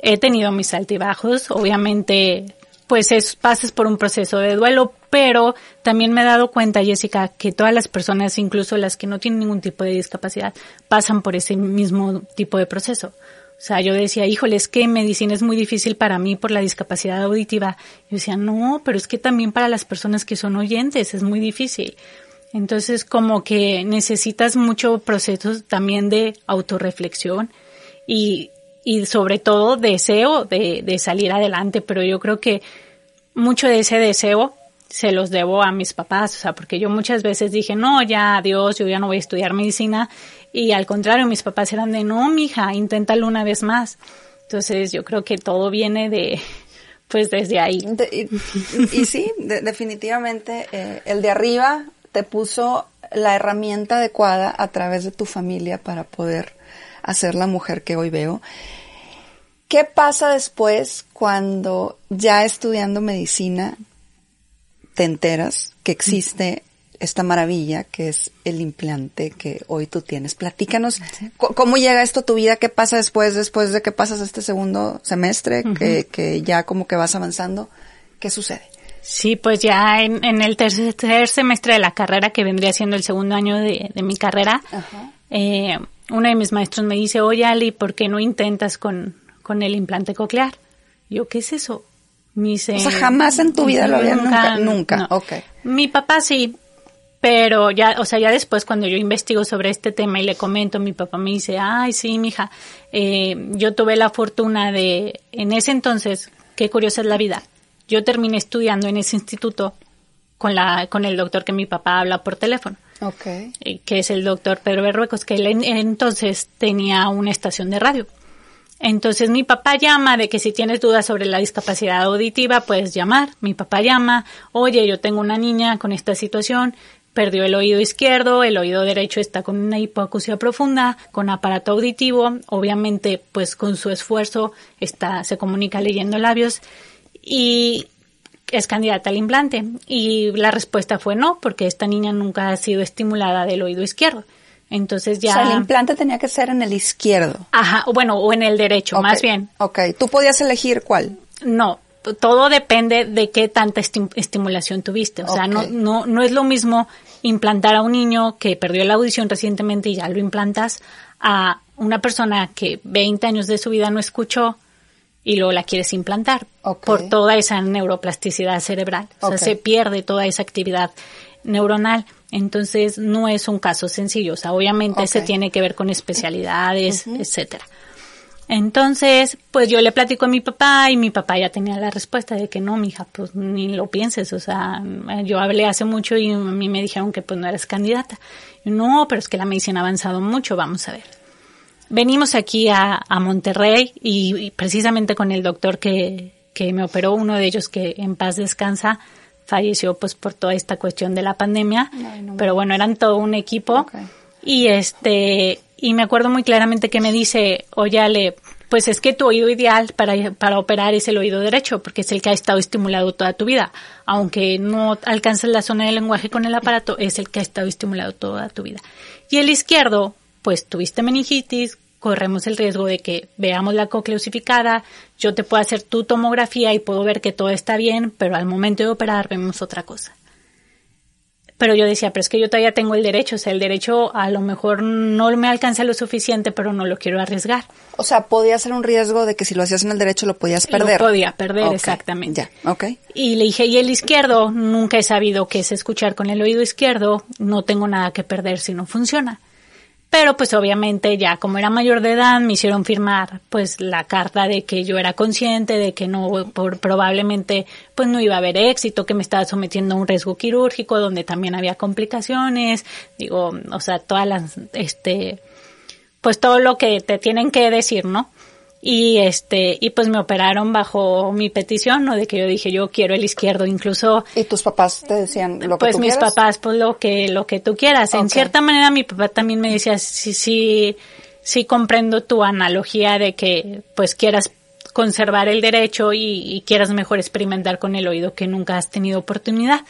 He tenido mis altibajos, obviamente pues es, pasas por un proceso de duelo, pero también me he dado cuenta, Jessica, que todas las personas, incluso las que no tienen ningún tipo de discapacidad, pasan por ese mismo tipo de proceso. O sea, yo decía, híjole, es que medicina es muy difícil para mí por la discapacidad auditiva. Yo decía, no, pero es que también para las personas que son oyentes es muy difícil. Entonces, como que necesitas mucho proceso también de autorreflexión y, y sobre todo deseo de, de salir adelante. Pero yo creo que mucho de ese deseo se los debo a mis papás, o sea, porque yo muchas veces dije, no, ya, adiós, yo ya no voy a estudiar medicina y al contrario, mis papás eran de, no, mija, inténtalo una vez más. Entonces yo creo que todo viene de, pues desde ahí. y, sí, definitivamente eh, el de arriba te puso la herramienta adecuada a través de tu familia para poder hacer la mujer que hoy veo. ¿Qué pasa después cuando ya estudiando medicina te enteras que existe esta maravilla que es el implante que hoy tú tienes. Platícanos cómo llega esto a tu vida, qué pasa después, después de que pasas este segundo semestre, que, que, ya como que vas avanzando, ¿qué sucede? Sí, pues ya en, en, el tercer semestre de la carrera, que vendría siendo el segundo año de, de mi carrera, eh, uno de mis maestros me dice, oye Ali, ¿por qué no intentas con, con el implante coclear? Yo, ¿qué es eso? Me dice, o sea, jamás en tu vida lo había, nunca, nunca, okay. Mi papá sí, pero ya, o sea, ya después cuando yo investigo sobre este tema y le comento, mi papá me dice, ay, sí, mija, eh, yo tuve la fortuna de, en ese entonces, qué curiosa es la vida, yo terminé estudiando en ese instituto con la, con el doctor que mi papá habla por teléfono. Okay. Eh, que es el doctor Pedro Berruecos, que él entonces tenía una estación de radio. Entonces mi papá llama de que si tienes dudas sobre la discapacidad auditiva puedes llamar. Mi papá llama, oye, yo tengo una niña con esta situación, perdió el oído izquierdo, el oído derecho está con una hipoacusia profunda, con aparato auditivo, obviamente pues con su esfuerzo está, se comunica leyendo labios y es candidata al implante. Y la respuesta fue no, porque esta niña nunca ha sido estimulada del oído izquierdo. Entonces ya. O sea, el implante tenía que ser en el izquierdo. Ajá, bueno, o en el derecho, más bien. Ok, ¿tú podías elegir cuál? No, todo depende de qué tanta estimulación tuviste. O sea, no, no, no es lo mismo implantar a un niño que perdió la audición recientemente y ya lo implantas a una persona que 20 años de su vida no escuchó y luego la quieres implantar por toda esa neuroplasticidad cerebral. O sea, se pierde toda esa actividad neuronal. Entonces, no es un caso sencillo. O sea, obviamente se tiene que ver con especialidades, etcétera. Entonces, pues yo le platico a mi papá y mi papá ya tenía la respuesta de que no, mija, pues ni lo pienses. O sea, yo hablé hace mucho y a mí me dijeron que pues no eres candidata. no, pero es que la medicina ha avanzado mucho, vamos a ver. Venimos aquí a, Monterrey y, precisamente con el doctor que, que me operó, uno de ellos que en paz descansa, falleció pues por toda esta cuestión de la pandemia. pero bueno, eran todo un equipo. Y este, y me acuerdo muy claramente que me dice, oye Ale, pues es que tu oído ideal para, para operar es el oído derecho, porque es el que ha estado estimulado toda tu vida. Aunque no alcances la zona del lenguaje con el aparato, es el que ha estado estimulado toda tu vida. Y el izquierdo, pues tuviste meningitis, corremos el riesgo de que veamos la cóclea osificada, yo te puedo hacer tu tomografía y puedo ver que todo está bien, pero al momento de operar vemos otra cosa. Pero yo decía, pero es que yo todavía tengo el derecho, o sea, el derecho a lo mejor no me alcanza lo suficiente, pero no lo quiero arriesgar. O sea, podía ser un riesgo de que si lo hacías en el derecho lo podías perder. Lo podía perder, exactamente. Ya, ok. Y le dije, y el izquierdo, nunca he sabido qué es escuchar con el oído izquierdo, no tengo nada que perder si no funciona. Pero pues obviamente ya como era mayor de edad me hicieron firmar pues la carta de que yo era consciente de que no por, probablemente pues no iba a haber éxito, que me estaba sometiendo a un riesgo quirúrgico donde también había complicaciones, digo, o sea, todas las este pues todo lo que te tienen que decir, ¿no? Y este y pues me operaron bajo mi petición no de que yo dije yo quiero el izquierdo. Incluso y tus papás te decían lo que pues mis papás pues lo que lo que tú quieras. En cierta manera mi papá también me decía sí sí sí comprendo tu analogía de que pues quieras conservar el derecho y, y quieras mejor experimentar con el oído que nunca has tenido oportunidad.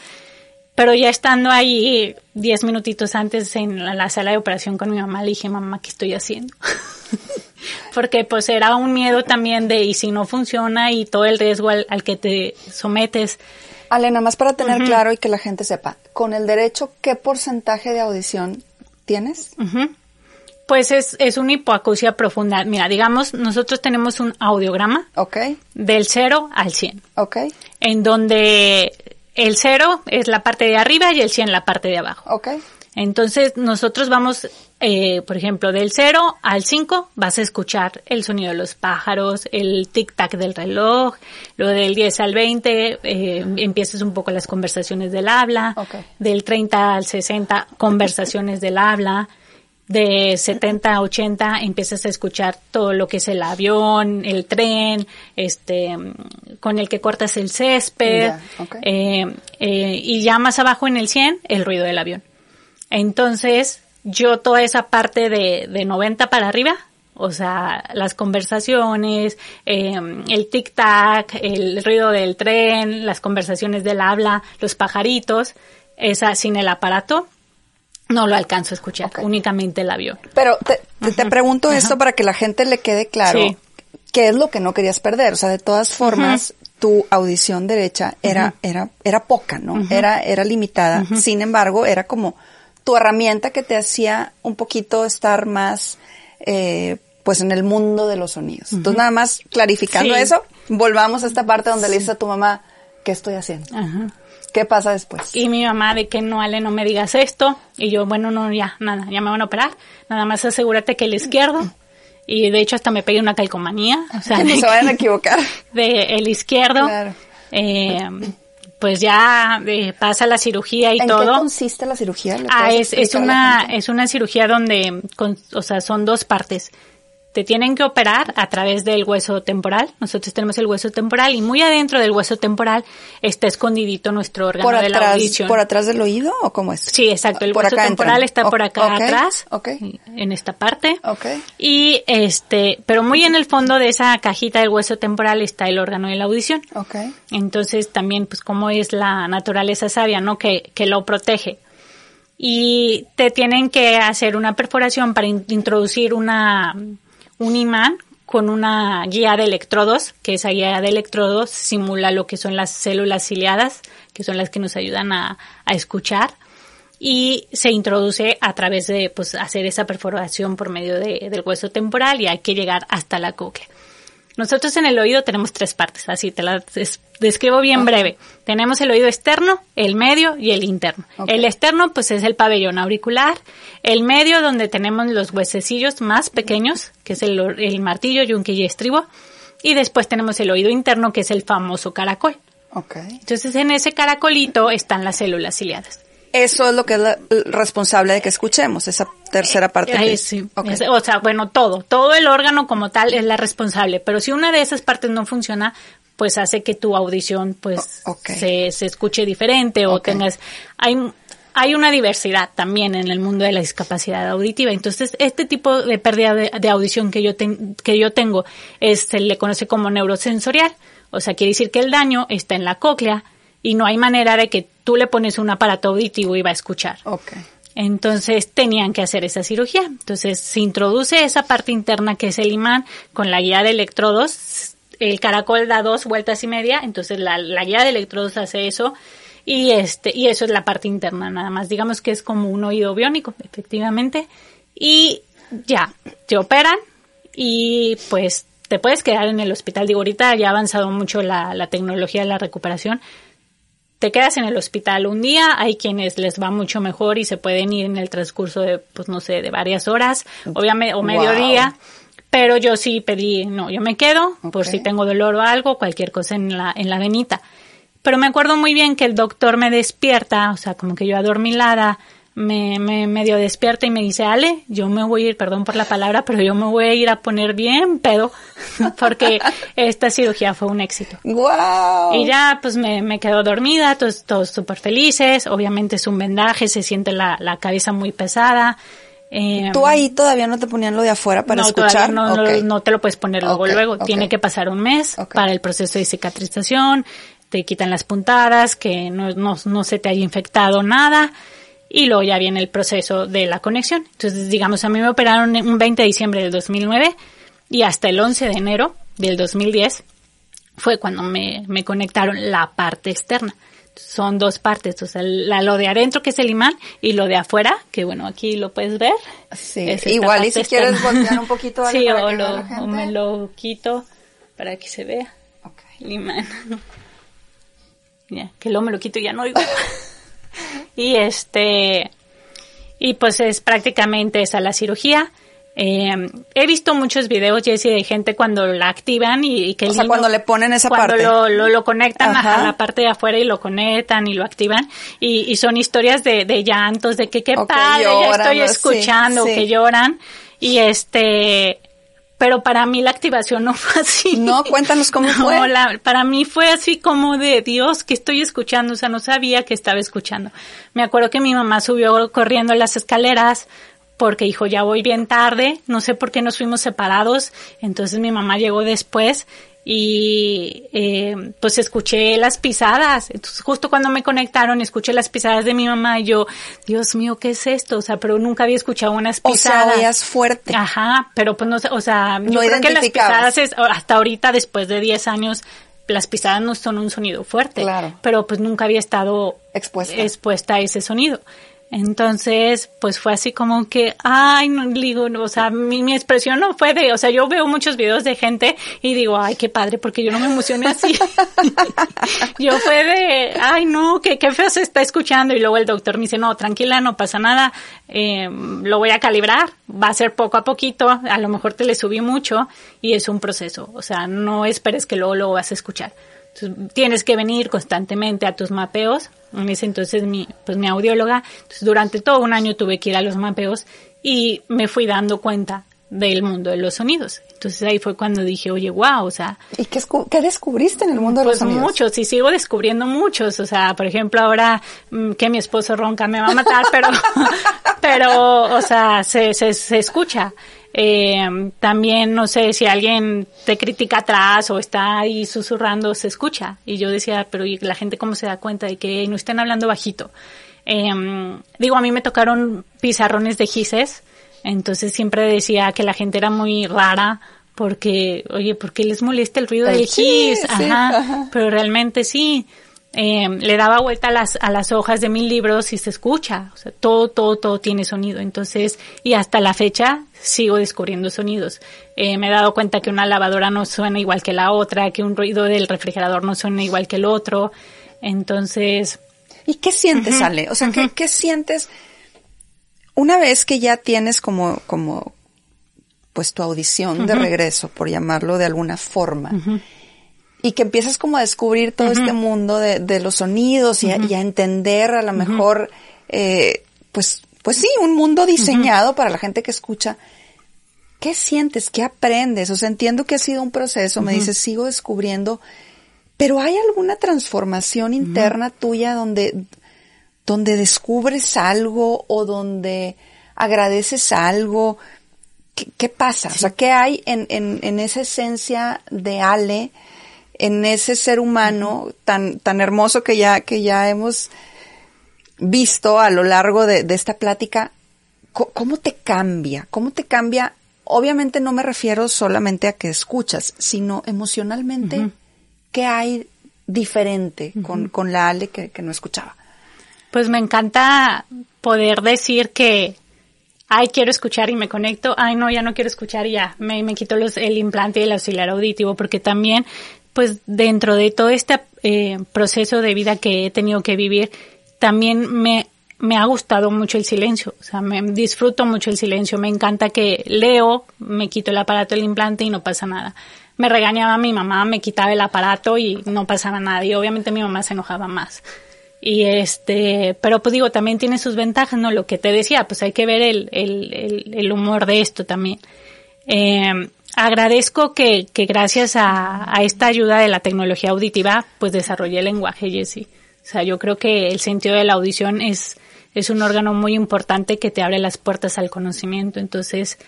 Pero ya estando ahí diez minutitos antes en la, la sala de operación con mi mamá, le dije, mamá, ¿qué estoy haciendo? Porque pues era un miedo también de, y si no funciona y todo el riesgo al, al que te sometes. Ale, nada más para tener claro y que la gente sepa, con el derecho, ¿qué porcentaje de audición tienes? Ujú. Pues es, es una hipoacusia profunda. Mira, digamos, nosotros tenemos un audiograma Ok, del 0 al 100, ok, en donde el 0 es la parte de arriba y el 100 la parte de abajo. ok, Entonces nosotros vamos, eh, por ejemplo, del 0 al 5 vas a escuchar el sonido de los pájaros, el tic-tac del reloj, luego del 10 al 20 eh, empiezas un poco las conversaciones del habla, Ok. del 30 al 60 conversaciones del habla, de 70 a 80 empiezas a escuchar todo lo que es el avión, el tren, este, con el que cortas el césped, Ya, ok. eh, eh, y ya más abajo en el 100 el ruido del avión. Entonces, yo toda esa parte de, de 90 para arriba, o sea, las conversaciones, eh, el tic-tac, el ruido del tren, las conversaciones del habla, los pajaritos, esa sin el aparato, no lo alcanzo a escuchar, únicamente el avión. Pero te, te- te pregunto esto para que la gente le quede claro Sí. qué es lo que no querías perder. O sea, de todas formas, tu audición derecha era, era, era poca, ¿no? Era, era limitada. Sin embargo, era como tu herramienta que te hacía un poquito estar más, eh, pues en el mundo de los sonidos. Entonces, nada más clarificando Sí. eso, volvamos a esta parte donde le dices a tu mamá, ¿qué estoy haciendo? Ajá. ¿Qué pasa después? Y mi mamá de que no, Ale, no me digas esto. Y yo, bueno, no, ya, nada, ya me van a operar. Nada más asegúrate que el izquierdo. Y de hecho hasta me pegué una calcomanía. O sea, Que no se vayan a equivocar. de el izquierdo. Claro. Eh, pues ya eh, pasa la cirugía y ¿En qué todo. consiste la cirugía? ¿Le Ah, es, es una es una cirugía donde, con- o sea, son dos partes. Te tienen que operar a través del hueso temporal. Nosotros tenemos el hueso temporal y muy adentro del hueso temporal está escondidito nuestro órgano por de la audición. por atrás del oído o cómo es? Sí, exacto. El Por hueso temporal entran. está por acá atrás, ok. en esta parte. Ok. Y este, pero muy en el fondo de esa cajita del hueso temporal está el órgano de la audición. Entonces también, pues, como es la naturaleza sabia, ¿no? Que, que lo protege. Y te tienen que hacer una perforación para in- introducir una, un imán con una guía de electrodos, que esa guía de electrodos simula lo que son las células ciliadas, que son las que nos ayudan a, escuchar. Y se introduce a través de, pues, hacer esa perforación por medio de- del hueso temporal y hay que llegar hasta la cóclea. Nosotros en el oído tenemos tres partes, así te las des- describo bien breve. Tenemos el oído externo, el medio y el interno. El externo pues es el pabellón auricular, el medio donde tenemos los huesecillos más pequeños, que es el, el martillo, yunque y estribo, y después tenemos el oído interno que es el famoso caracol. Ok. Entonces en ese caracolito están las células ciliadas. Eso es lo que es la- responsable de que escuchemos, esa tercera parte. Ay, que- sí. Ok. Es- o sea, bueno, todo, todo el órgano como tal es la responsable, pero si una de esas partes no funciona, pues hace que tu audición pues se, se escuche diferente o tengas hay hay una diversidad también en el mundo de la discapacidad auditiva. Entonces, este tipo de pérdida de, de audición que yo ten- que yo tengo es se le conoce como neurosensorial, o sea, quiere decir que el daño está en la cóclea y no hay manera de que tú le pones un aparato auditivo y va a escuchar. Ok. Entonces tenían que hacer esa cirugía. Entonces se introduce esa parte interna que es el imán con la guía de electrodos. El caracol da dos vueltas y media, entonces la, la guía de electrodos hace eso y este y eso es la parte interna nada más. Digamos que es como un oído biónico, efectivamente. Y ya, te operan y pues te puedes quedar en el hospital. Digo, ahorita ya ha avanzado mucho la, la tecnología de la recuperación, te quedas en el hospital. Un día, hay quienes les va mucho mejor y se pueden ir en el transcurso de, pues no sé, de varias horas, obviamente, o mediodía, pero yo sí pedí, no, yo me quedo por si tengo dolor o algo, cualquier cosa en la, en la venita. Pero me acuerdo muy bien que el doctor me despierta, o sea, como que yo adormilada, me, me medio despierta y me dice, Ale, yo me voy a ir, perdón por la palabra, pero yo me voy a ir a poner bien pedo, porque esta cirugía fue un éxito. ¡Guau! Y ya, pues me, me quedo dormida, todos, todos súper felices. Obviamente es un vendaje, se siente la, la cabeza muy pesada. Eh, ¿Tú ahí todavía no te ponían lo de afuera para no, escuchar? no, no- Ok. no te lo puedes poner luego, luego. Tiene que pasar un mes para el proceso de cicatrización. te quitan las puntadas, que no, no, no se te haya infectado nada y luego ya viene el proceso de la conexión. Entonces, digamos, a mí me operaron un 20 de diciembre del 2009 y hasta el 11 de enero del 2010 fue cuando me, me conectaron la parte externa. Son dos partes, o sea, la, lo de adentro que es el imán y lo de afuera, que bueno, aquí lo puedes ver. Sí, igual y si quieres voltear un poquito Sí, o, lo, o me lo quito para que se vea el imán. ya, que luego me lo quito y ya no oigo. y este, y pues es prácticamente esa la cirugía. Eh, he visto muchos videos, Jessie, de gente cuando la activan y, que o sea, cuando le ponen esa cuando parte. Lo, lo, lo conectan a la parte de afuera y lo conectan y lo activan. Y, y son historias de, de, llantos, de que qué padre, ya estoy escuchando, sí, sí. que lloran. Y este, pero para mí la activación no fue así. No, cuéntanos cómo no, fue. La, para mí fue así como de Dios que estoy escuchando, o sea, no sabía que estaba escuchando. Me acuerdo que mi mamá subió corriendo las escaleras porque dijo, ya voy bien tarde, no sé por qué nos fuimos separados, entonces mi mamá llegó después y eh, pues escuché las pisadas. Entonces justo cuando me conectaron escuché las pisadas de mi mamá y yo, Dios mío, ¿qué es esto? O sea, pero nunca había escuchado unas pisadas. O sea, fuerte. Ajá, pero pues no sé, o sea, no yo creo que las pisadas es, hasta ahorita después de 10 años las pisadas no son un sonido fuerte, claro. pero pues nunca había estado expuesta, expuesta a ese sonido. Entonces, pues fue así como que, ay, no digo, o sea, mi, mi, expresión no fue de, o sea, yo veo muchos videos de gente y digo, ay, qué padre, porque yo no me emocioné así. yo fue de, ay, no, que qué feo se está escuchando. Y luego el doctor me dice, no, tranquila, no pasa nada, eh, lo voy a calibrar, va a ser poco a poquito, a lo mejor te le subí mucho y es un proceso. O sea, no esperes que luego lo vas a escuchar. Tienes que venir constantemente a tus mapeos. En ese entonces mi, pues mi audióloga. Entonces, durante todo un año tuve que ir a los mapeos y me fui dando cuenta del mundo de los sonidos. Entonces ahí fue cuando dije, oye, wow, o sea. ¿Y qué, qué descubriste en el mundo de pues los sonidos? muchos, y sigo descubriendo muchos. O sea, por ejemplo, ahora mmm, que mi esposo ronca me va a matar, pero, pero, o sea, se, se, se escucha. Eh, también, no sé, si alguien te critica atrás o está ahí susurrando, se escucha. Y yo decía, pero ¿y la gente cómo se da cuenta de que no estén hablando bajito? Eh, digo, a mí me tocaron pizarrones de gises, entonces siempre decía que la gente era muy rara porque, oye, ¿por qué les molesta el ruido del gis? Ajá, sí, ajá. Pero realmente sí. Eh, le daba vuelta a las, a las hojas de mil libros y se escucha. O sea, todo, todo, todo tiene sonido. Entonces, y hasta la fecha sigo descubriendo sonidos. Eh, me he dado cuenta que una lavadora no suena igual que la otra, que un ruido del refrigerador no suena igual que el otro. Entonces. ¿Y qué sientes, uh -huh, Ale? O sea, uh -huh. ¿qué, ¿qué, sientes una vez que ya tienes como, como, pues tu audición uh -huh. de regreso, por llamarlo de alguna forma? Y que empiezas como a descubrir todo uh -huh. este mundo de, de los sonidos y, a, y, a, entender a lo mejor, eh, pues, pues sí, un mundo diseñado para la gente que escucha. ¿Qué sientes? ¿Qué aprendes? O sea, entiendo que ha sido un proceso, me dices, sigo descubriendo, pero ¿hay alguna transformación interna tuya donde, donde descubres algo o donde agradeces algo? ¿Qué, qué pasa? Sí. O sea, ¿qué hay en, en, en esa esencia de Ale? En ese ser humano tan, tan hermoso que ya, que ya hemos visto a lo largo de, de esta plática, ¿cómo te cambia? ¿Cómo te cambia? Obviamente no me refiero solamente a que escuchas, sino emocionalmente, uh -huh. ¿qué hay diferente uh -huh. con, con la Ale que, que no escuchaba? Pues me encanta poder decir que ay, quiero escuchar y me conecto, ay, no, ya no quiero escuchar y ya, me, me quito los, el implante y el auxiliar auditivo, porque también pues dentro de todo este eh, proceso de vida que he tenido que vivir, también me, me ha gustado mucho el silencio, o sea, me disfruto mucho el silencio, me encanta que leo, me quito el aparato del implante y no pasa nada. Me regañaba mi mamá, me quitaba el aparato y no pasaba nada y obviamente mi mamá se enojaba más. Y este, pero pues digo, también tiene sus ventajas, ¿no? Lo que te decía, pues hay que ver el, el, el, el humor de esto también. Eh, agradezco que, que gracias a, esta ayuda de la tecnología auditiva, pues desarrollé el lenguaje, Jessie. O sea, yo creo que el sentido de la audición es, es un órgano muy importante que te abre las puertas al conocimiento. Entonces,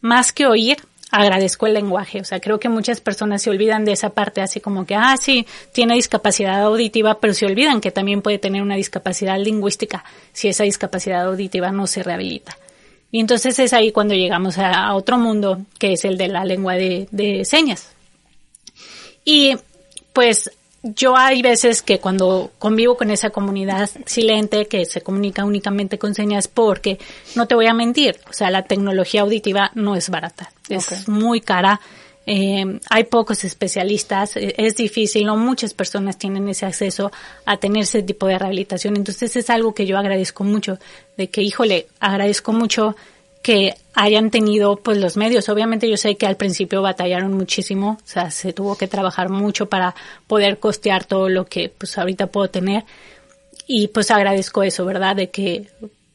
más que oír, agradezco el lenguaje. O sea, creo que muchas personas se olvidan de esa parte, así como que, ah, sí, tiene discapacidad auditiva, pero se olvidan que también puede tener una discapacidad lingüística si esa discapacidad auditiva no se rehabilita. Y entonces es ahí cuando llegamos a, otro mundo, que es el de la lengua de, de señas. Y pues yo hay veces que cuando convivo con esa comunidad silente que se comunica únicamente con señas porque no te voy a mentir, o sea, la tecnología auditiva no es barata, es muy cara. Eh, hay pocos especialistas, e, es difícil, no muchas personas tienen ese acceso a tener ese tipo de rehabilitación. Entonces es algo que yo agradezco mucho, de que, híjole, agradezco mucho que hayan tenido pues los medios. Obviamente yo sé que al principio batallaron muchísimo, o sea, se tuvo que trabajar mucho para poder costear todo lo que pues ahorita puedo tener. Y pues agradezco eso, ¿verdad? De que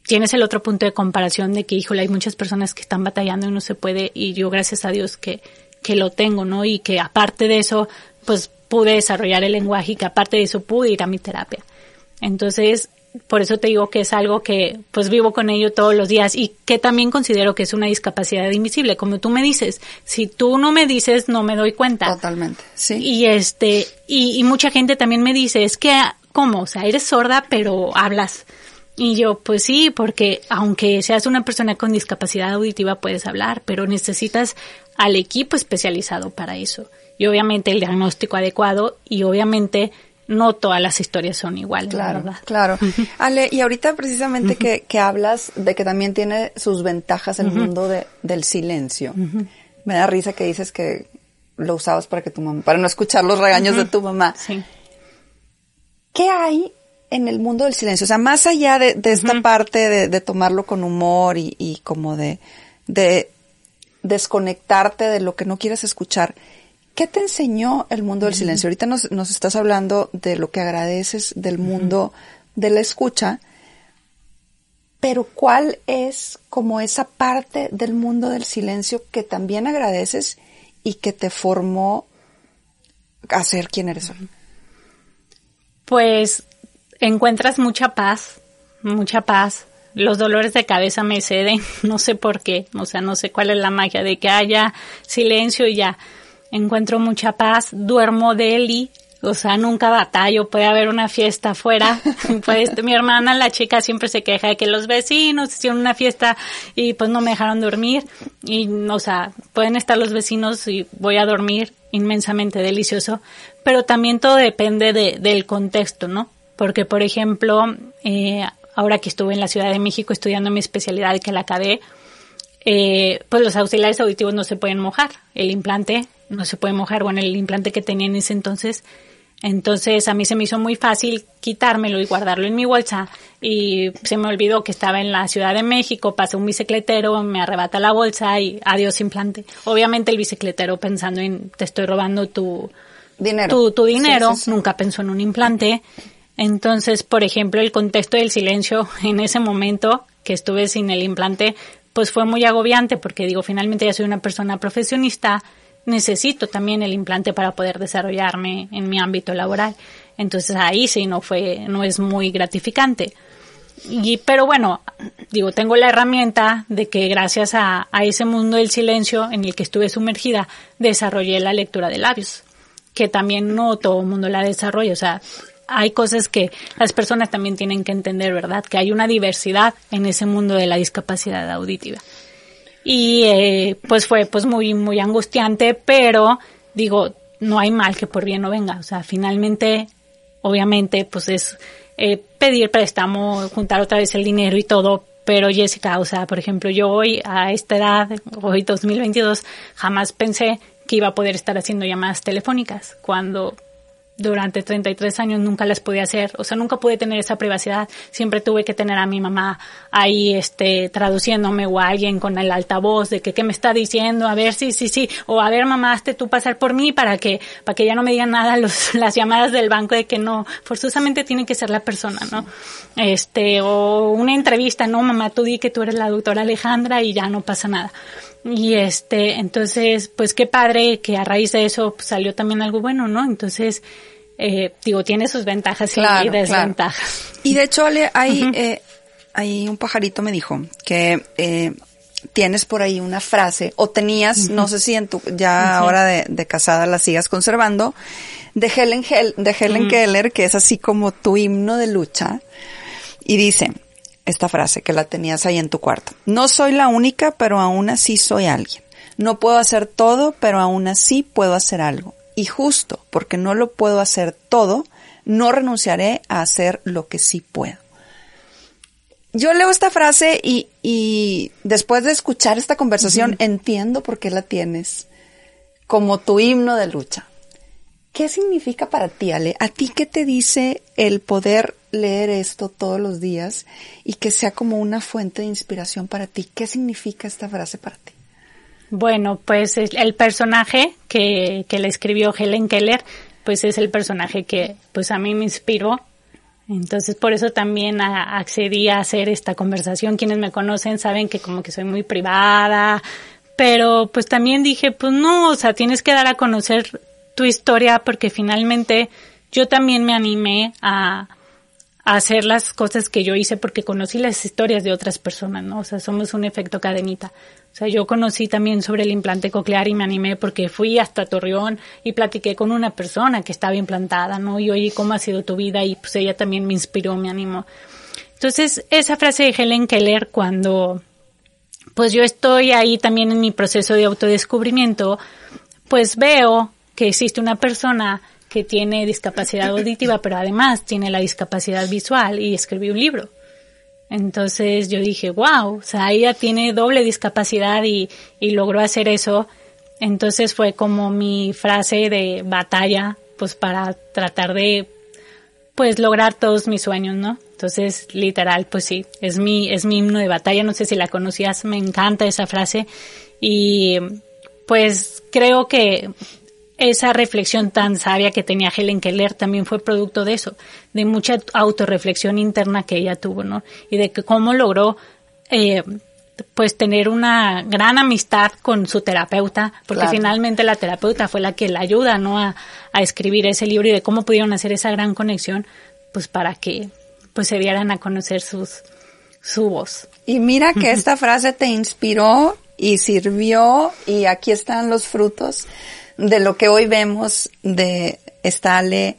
tienes el otro punto de comparación de que, híjole, hay muchas personas que están batallando y no se puede y yo gracias a Dios que, que lo tengo, ¿no? Y que aparte de eso, pues pude desarrollar el lenguaje y que aparte de eso pude ir a mi terapia. Entonces, por eso te digo que es algo que pues vivo con ello todos los días y que también considero que es una discapacidad invisible, como tú me dices, si tú no me dices no me doy cuenta. Totalmente, sí. Y este y, y mucha gente también me dice, es que cómo, o sea, eres sorda pero hablas. Y yo, pues sí, porque aunque seas una persona con discapacidad auditiva puedes hablar, pero necesitas al equipo especializado para eso. Y obviamente el diagnóstico adecuado y obviamente no todas las historias son iguales. Claro, claro. Ale, y ahorita precisamente que, que, hablas de que también tiene sus ventajas el mundo de, del silencio. Me da risa que dices que lo usabas para que tu mamá, para no escuchar los regaños de tu mamá. Sí. ¿Qué hay en el mundo del silencio? O sea, más allá de, de esta parte de, de, tomarlo con humor y, y como de, de desconectarte de lo que no quieres escuchar, ¿Qué te enseñó el mundo del silencio? Ahorita nos, nos estás hablando de lo que agradeces del mundo de la escucha, pero ¿cuál es como esa parte del mundo del silencio que también agradeces y que te formó a ser quien eres hoy? Pues encuentras mucha paz, mucha paz. Los dolores de cabeza me ceden, no sé por qué, o sea, no sé cuál es la magia de que haya silencio y ya encuentro mucha paz, duermo deli, o sea, nunca batallo, puede haber una fiesta afuera, pues mi hermana, la chica, siempre se queja de que los vecinos hicieron una fiesta y pues no me dejaron dormir y, o sea, pueden estar los vecinos y voy a dormir inmensamente delicioso, pero también todo depende de, del contexto, ¿no? Porque, por ejemplo, eh, ahora que estuve en la Ciudad de México estudiando mi especialidad y que la acabé, eh, pues los auxiliares auditivos no se pueden mojar. El implante no se puede mojar, bueno, el implante que tenía en ese entonces. Entonces a mí se me hizo muy fácil quitármelo y guardarlo en mi bolsa y se me olvidó que estaba en la Ciudad de México, pasó un bicicletero, me arrebata la bolsa y adiós implante. Obviamente el bicicletero pensando en te estoy robando tu dinero, tu, dinero nunca pensó en un implante. Entonces, por ejemplo, el contexto del silencio en ese momento que estuve sin el implante, pues fue muy agobiante porque digo, finalmente ya soy una persona profesionista, necesito también el implante para poder desarrollarme en mi ámbito laboral. Entonces ahí sí no fue, no es muy gratificante. Y, pero bueno, digo, tengo la herramienta de que gracias a, ese mundo del silencio en el que estuve sumergida, desarrollé la lectura de labios, que también no todo el mundo la desarrolla. O sea, hay cosas que las personas también tienen que entender, ¿verdad? Que hay una diversidad en ese mundo de la discapacidad auditiva y eh, pues fue pues muy muy angustiante pero digo no hay mal que por bien no venga o sea finalmente obviamente pues es eh, pedir préstamo juntar otra vez el dinero y todo pero Jessica o sea por ejemplo yo hoy a esta edad hoy 2022 jamás pensé que iba a poder estar haciendo llamadas telefónicas cuando durante 33 años nunca las pude hacer, o sea, nunca pude tener esa privacidad, siempre tuve que tener a mi mamá ahí, este, traduciéndome o a alguien con el altavoz de que qué me está diciendo, a ver, sí, sí, sí, o a ver, mamá, hazte tú pasar por mí para que, para que ya no me digan nada los, las llamadas del banco de que no, forzosamente tiene que ser la persona, ¿no? Este, o una entrevista, no, mamá, tú di que tú eres la doctora Alejandra y ya no pasa nada. Y este, entonces, pues qué padre que a raíz de eso pues, salió también algo bueno, ¿no? Entonces, eh, digo, tiene sus ventajas y desventajas. Y de hecho, Ale, hay, eh, hay un pajarito me dijo que eh, tienes por ahí una frase, o tenías, no sé si en tu, ya ahora de, casada la sigas conservando, de Helen, de Helen Keller, que es así como tu himno de lucha, y dice esta frase que la tenías ahí en tu cuarto. No soy la única, pero aún así soy alguien. No puedo hacer todo, pero aún así puedo hacer algo. Y justo porque no lo puedo hacer todo, no renunciaré a hacer lo que sí puedo yo leo esta frase y, y después de escuchar esta conversación entiendo por qué la tienes como tu himno de lucha. ¿Qué significa para ti, Ale? ¿A ti qué te dice el poder leer esto todos los días y que sea como una fuente de inspiración para ti? ¿Qué significa esta frase para ti? Bueno, pues el personaje que, que le escribió Helen Keller, pues es el personaje que pues a mí me inspiró entonces, por eso también accedí a hacer esta conversación. Quienes me conocen saben que como que soy muy privada, pero pues también dije, pues no, o sea, tienes que dar a conocer tu historia porque finalmente yo también me animé a, hacer las cosas que yo hice porque conocí las historias de otras personas, ¿no? O sea, somos un efecto cadenita. O sea, yo conocí también sobre el implante coclear y me animé porque fui hasta Torreón y platiqué con una persona que estaba implantada, ¿no? Y oí cómo ha sido tu vida y pues ella también me inspiró, me animó. Entonces, esa frase de Helen Keller cuando pues yo estoy ahí también en mi proceso de autodescubrimiento, pues veo que existe una persona que tiene discapacidad auditiva, pero además tiene la discapacidad visual y escribí un libro. Entonces yo dije, wow, o sea, ella tiene doble discapacidad y, y logró hacer eso. Entonces fue como mi frase de batalla, pues para tratar de, pues lograr todos mis sueños, ¿no? Entonces, literal, pues sí, es mi, es mi himno de batalla. No sé si la conocías, me encanta esa frase. Y pues creo que esa reflexión tan sabia que tenía Helen Keller también fue producto de eso, de mucha autorreflexión interna que ella tuvo, ¿no? Y de que cómo logró, eh, pues tener una gran amistad con su terapeuta, porque finalmente la terapeuta fue la que la ayuda, ¿no? A, a, escribir ese libro y de cómo pudieron hacer esa gran conexión, pues para que, pues se dieran a conocer sus, su voz. Y mira que esta frase te inspiró y sirvió y aquí están los frutos de lo que hoy vemos de Estale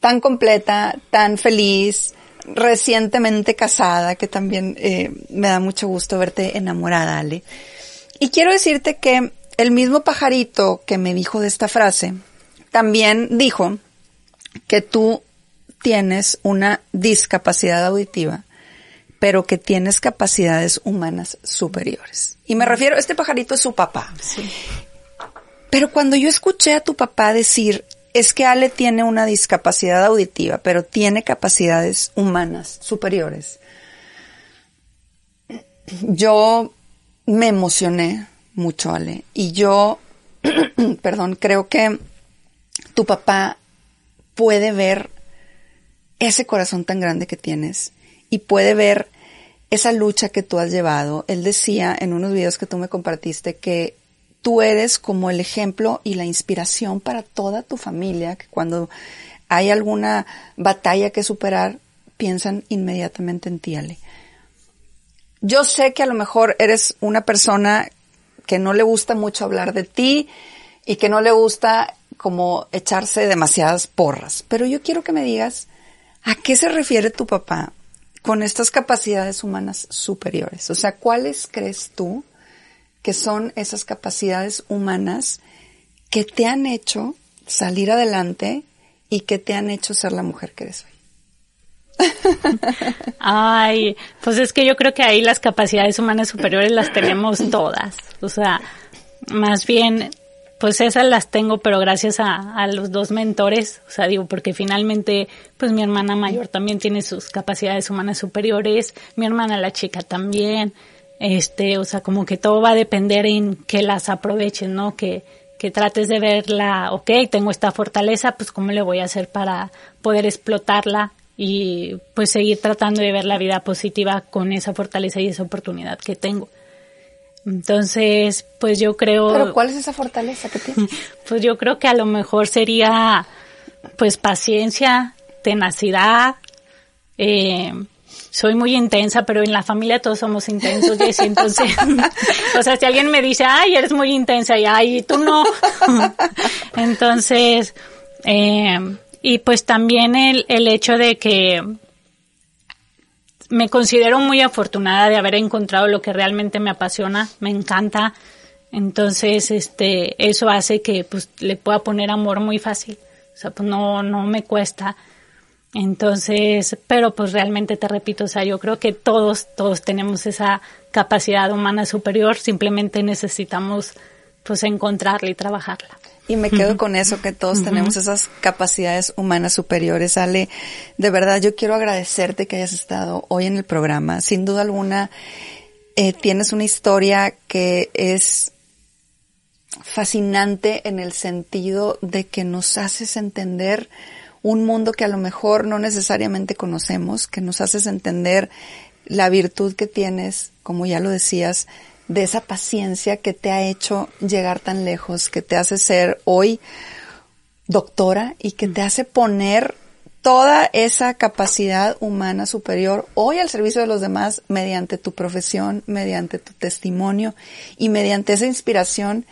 tan completa, tan feliz, recientemente casada, que también eh, me da mucho gusto verte enamorada, Ale. Y quiero decirte que el mismo pajarito que me dijo de esta frase, también dijo que tú tienes una discapacidad auditiva, pero que tienes capacidades humanas superiores. Y me refiero, este pajarito es su papá. Pero cuando yo escuché a tu papá decir, es que Ale tiene una discapacidad auditiva, pero tiene capacidades humanas superiores, yo me emocioné mucho, Ale. Y yo, perdón, creo que tu papá puede ver ese corazón tan grande que tienes y puede ver esa lucha que tú has llevado. Él decía en unos videos que tú me compartiste que tú eres como el ejemplo y la inspiración para toda tu familia, que cuando hay alguna batalla que superar, piensan inmediatamente en ti, Ale. Yo sé que a lo mejor eres una persona que no le gusta mucho hablar de ti y que no le gusta como echarse demasiadas porras, pero yo quiero que me digas a qué se refiere tu papá con estas capacidades humanas superiores. O sea, ¿cuáles crees tú que son esas capacidades humanas que te han hecho salir adelante y que te han hecho ser la mujer que eres hoy. Ay, pues es que yo creo que ahí las capacidades humanas superiores las tenemos todas. O sea, más bien, pues esas las tengo, pero gracias a, a, los dos mentores, o sea, digo, porque finalmente, pues mi hermana mayor también tiene sus capacidades humanas superiores, mi hermana la chica también, este, o sea, como que todo va a depender en que las aproveches, ¿no? Que, que trates de verla, ok, tengo esta fortaleza, pues cómo le voy a hacer para poder explotarla y pues seguir tratando de ver la vida positiva con esa fortaleza y esa oportunidad que tengo. Entonces, pues yo creo... ¿Pero cuál es esa fortaleza que tienes? Pues yo creo que a lo mejor sería, pues paciencia, tenacidad, eh, soy muy intensa, pero en la familia todos somos intensos, Jessie, entonces, o sea, si alguien me dice, ay, eres muy intensa, y ay, tú no. entonces, eh, y pues también el, el hecho de que me considero muy afortunada de haber encontrado lo que realmente me apasiona, me encanta. Entonces, este, eso hace que pues le pueda poner amor muy fácil. O sea, pues no, no me cuesta. Entonces, pero pues realmente te repito, o sea, yo creo que todos, todos tenemos esa capacidad humana superior, simplemente necesitamos pues encontrarla y trabajarla. Y me quedo con eso, que todos tenemos esas capacidades humanas superiores. Ale, de verdad yo quiero agradecerte que hayas estado hoy en el programa. Sin duda alguna, eh, tienes una historia que es fascinante en el sentido de que nos haces entender un mundo que a lo mejor no necesariamente conocemos, que nos haces entender la virtud que tienes, como ya lo decías, de esa paciencia que te ha hecho llegar tan lejos, que te hace ser hoy doctora y que te hace poner toda esa capacidad humana superior hoy al servicio de los demás mediante tu profesión, mediante tu testimonio y mediante esa inspiración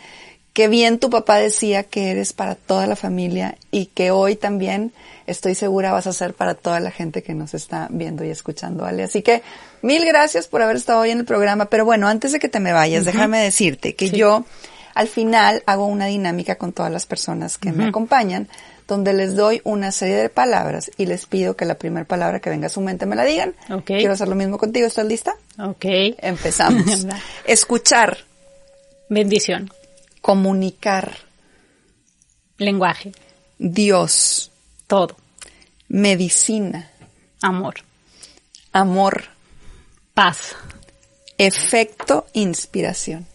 que bien tu papá decía que eres para toda la familia y que hoy también estoy segura vas a ser para toda la gente que nos está viendo y escuchando, Ale. Así que mil gracias por haber estado hoy en el programa. Pero bueno, antes de que te me vayas, déjame decirte que yo al final hago una dinámica con todas las personas que me acompañan, donde les doy una serie de palabras y les pido que la primera palabra que venga a su mente me la digan. Quiero hacer lo mismo contigo. ¿Estás lista? Ok. Empezamos. Escuchar. Bendición. Comunicar. Lenguaje. Dios. Todo. Medicina. Amor. Amor. Paz. Efecto inspiración.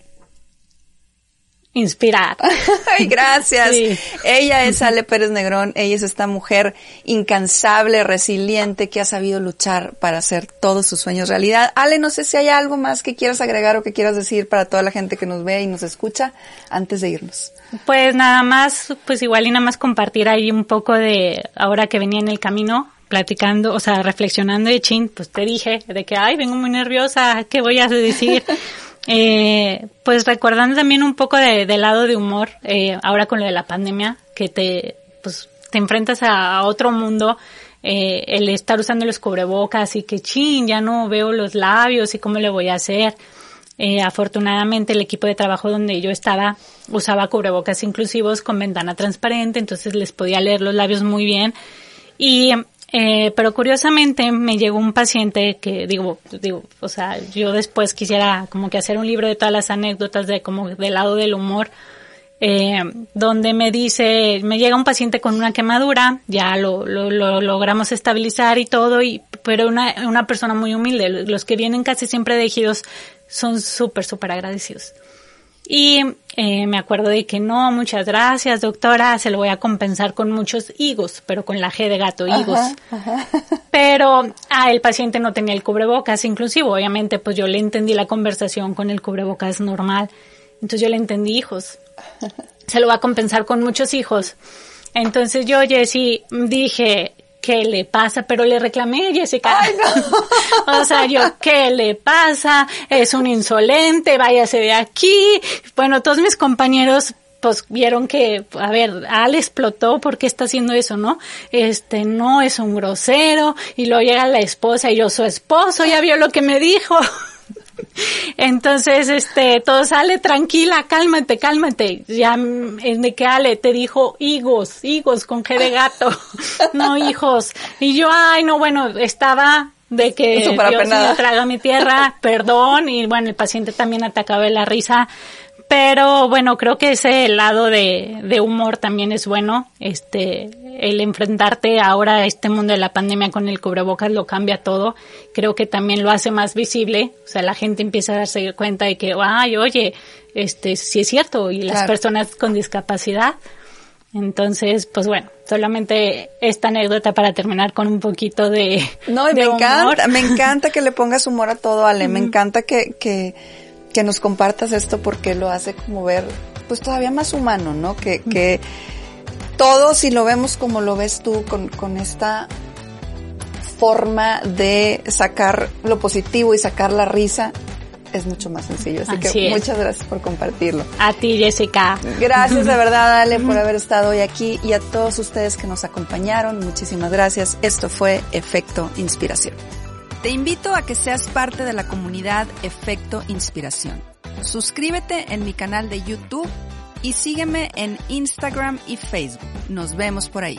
Inspirar. Ay, gracias. Ella es Ale Pérez Negrón. Ella es esta mujer incansable, resiliente, que ha sabido luchar para hacer todos sus sueños realidad. Ale, no sé si hay algo más que quieras agregar o que quieras decir para toda la gente que nos ve y nos escucha antes de irnos. Pues nada más, pues igual y nada más compartir ahí un poco de ahora que venía en el camino, platicando, o sea, reflexionando de chin, pues te dije de que, ay, vengo muy nerviosa, ¿qué voy a decir? Eh, pues recordando también un poco de, del lado de humor, eh, ahora con lo de la pandemia, que te, pues, te enfrentas a, otro mundo, eh, el estar usando los cubrebocas y que chin, ya no veo los labios y cómo le voy a hacer. Eh, afortunadamente el equipo de trabajo donde yo estaba usaba cubrebocas inclusivos con ventana transparente, entonces les podía leer los labios muy bien. Y eh, pero curiosamente me llegó un paciente que digo, digo, o sea, yo después quisiera como que hacer un libro de todas las anécdotas de como del lado del humor, eh, donde me dice, me llega un paciente con una quemadura, ya lo, lo, lo logramos estabilizar y todo, y, pero una, una persona muy humilde, los que vienen casi siempre de ejidos son súper, súper agradecidos. Y eh, me acuerdo de que no, muchas gracias, doctora, se lo voy a compensar con muchos higos, pero con la G de gato, higos. Pero ah, el paciente no tenía el cubrebocas inclusivo, obviamente pues yo le entendí la conversación con el cubrebocas normal, entonces yo le entendí hijos. Se lo va a compensar con muchos hijos. Entonces yo, Jessy, dije, ¿qué le pasa? Pero le reclamé a Jessica. Ay, no. o sea, yo, ¿qué le pasa? Es un insolente, váyase de aquí. Bueno, todos mis compañeros pues vieron que, a ver, Al explotó, ¿por qué está haciendo eso, no? Este, no, es un grosero, y luego llega la esposa y yo, su esposo, ya vio lo que me dijo. Entonces, este, todo sale tranquila, cálmate, cálmate. Ya, de que Ale te dijo higos, higos con G de gato, no hijos. Y yo, ay, no, bueno, estaba de que Dios me traga mi tierra, perdón, y bueno, el paciente también atacaba de la risa, pero bueno, creo que ese lado de, de humor también es bueno. Este, el enfrentarte ahora a este mundo de la pandemia con el cubrebocas lo cambia todo. Creo que también lo hace más visible. O sea, la gente empieza a darse cuenta de que, ay, oye, este, sí es cierto. Y las personas con discapacidad. Entonces, pues bueno, solamente esta anécdota para terminar con un poquito de. No, y me encanta, me encanta que le pongas humor a todo, Ale. Me encanta que, que, que nos compartas esto porque lo hace como ver, pues todavía más humano, ¿no? Que, que todo, si lo vemos como lo ves tú, con, con esta forma de sacar lo positivo y sacar la risa es mucho más sencillo. Así, que muchas gracias por compartirlo. A ti, Jessica. Gracias de verdad, Ale, por haber estado hoy aquí y a todos ustedes que nos acompañaron. Muchísimas gracias. Esto fue Efecto Inspiración. Te invito a que seas parte de la comunidad Efecto Inspiración. Suscríbete en mi canal de YouTube y sígueme en Instagram y Facebook. Nos vemos por ahí.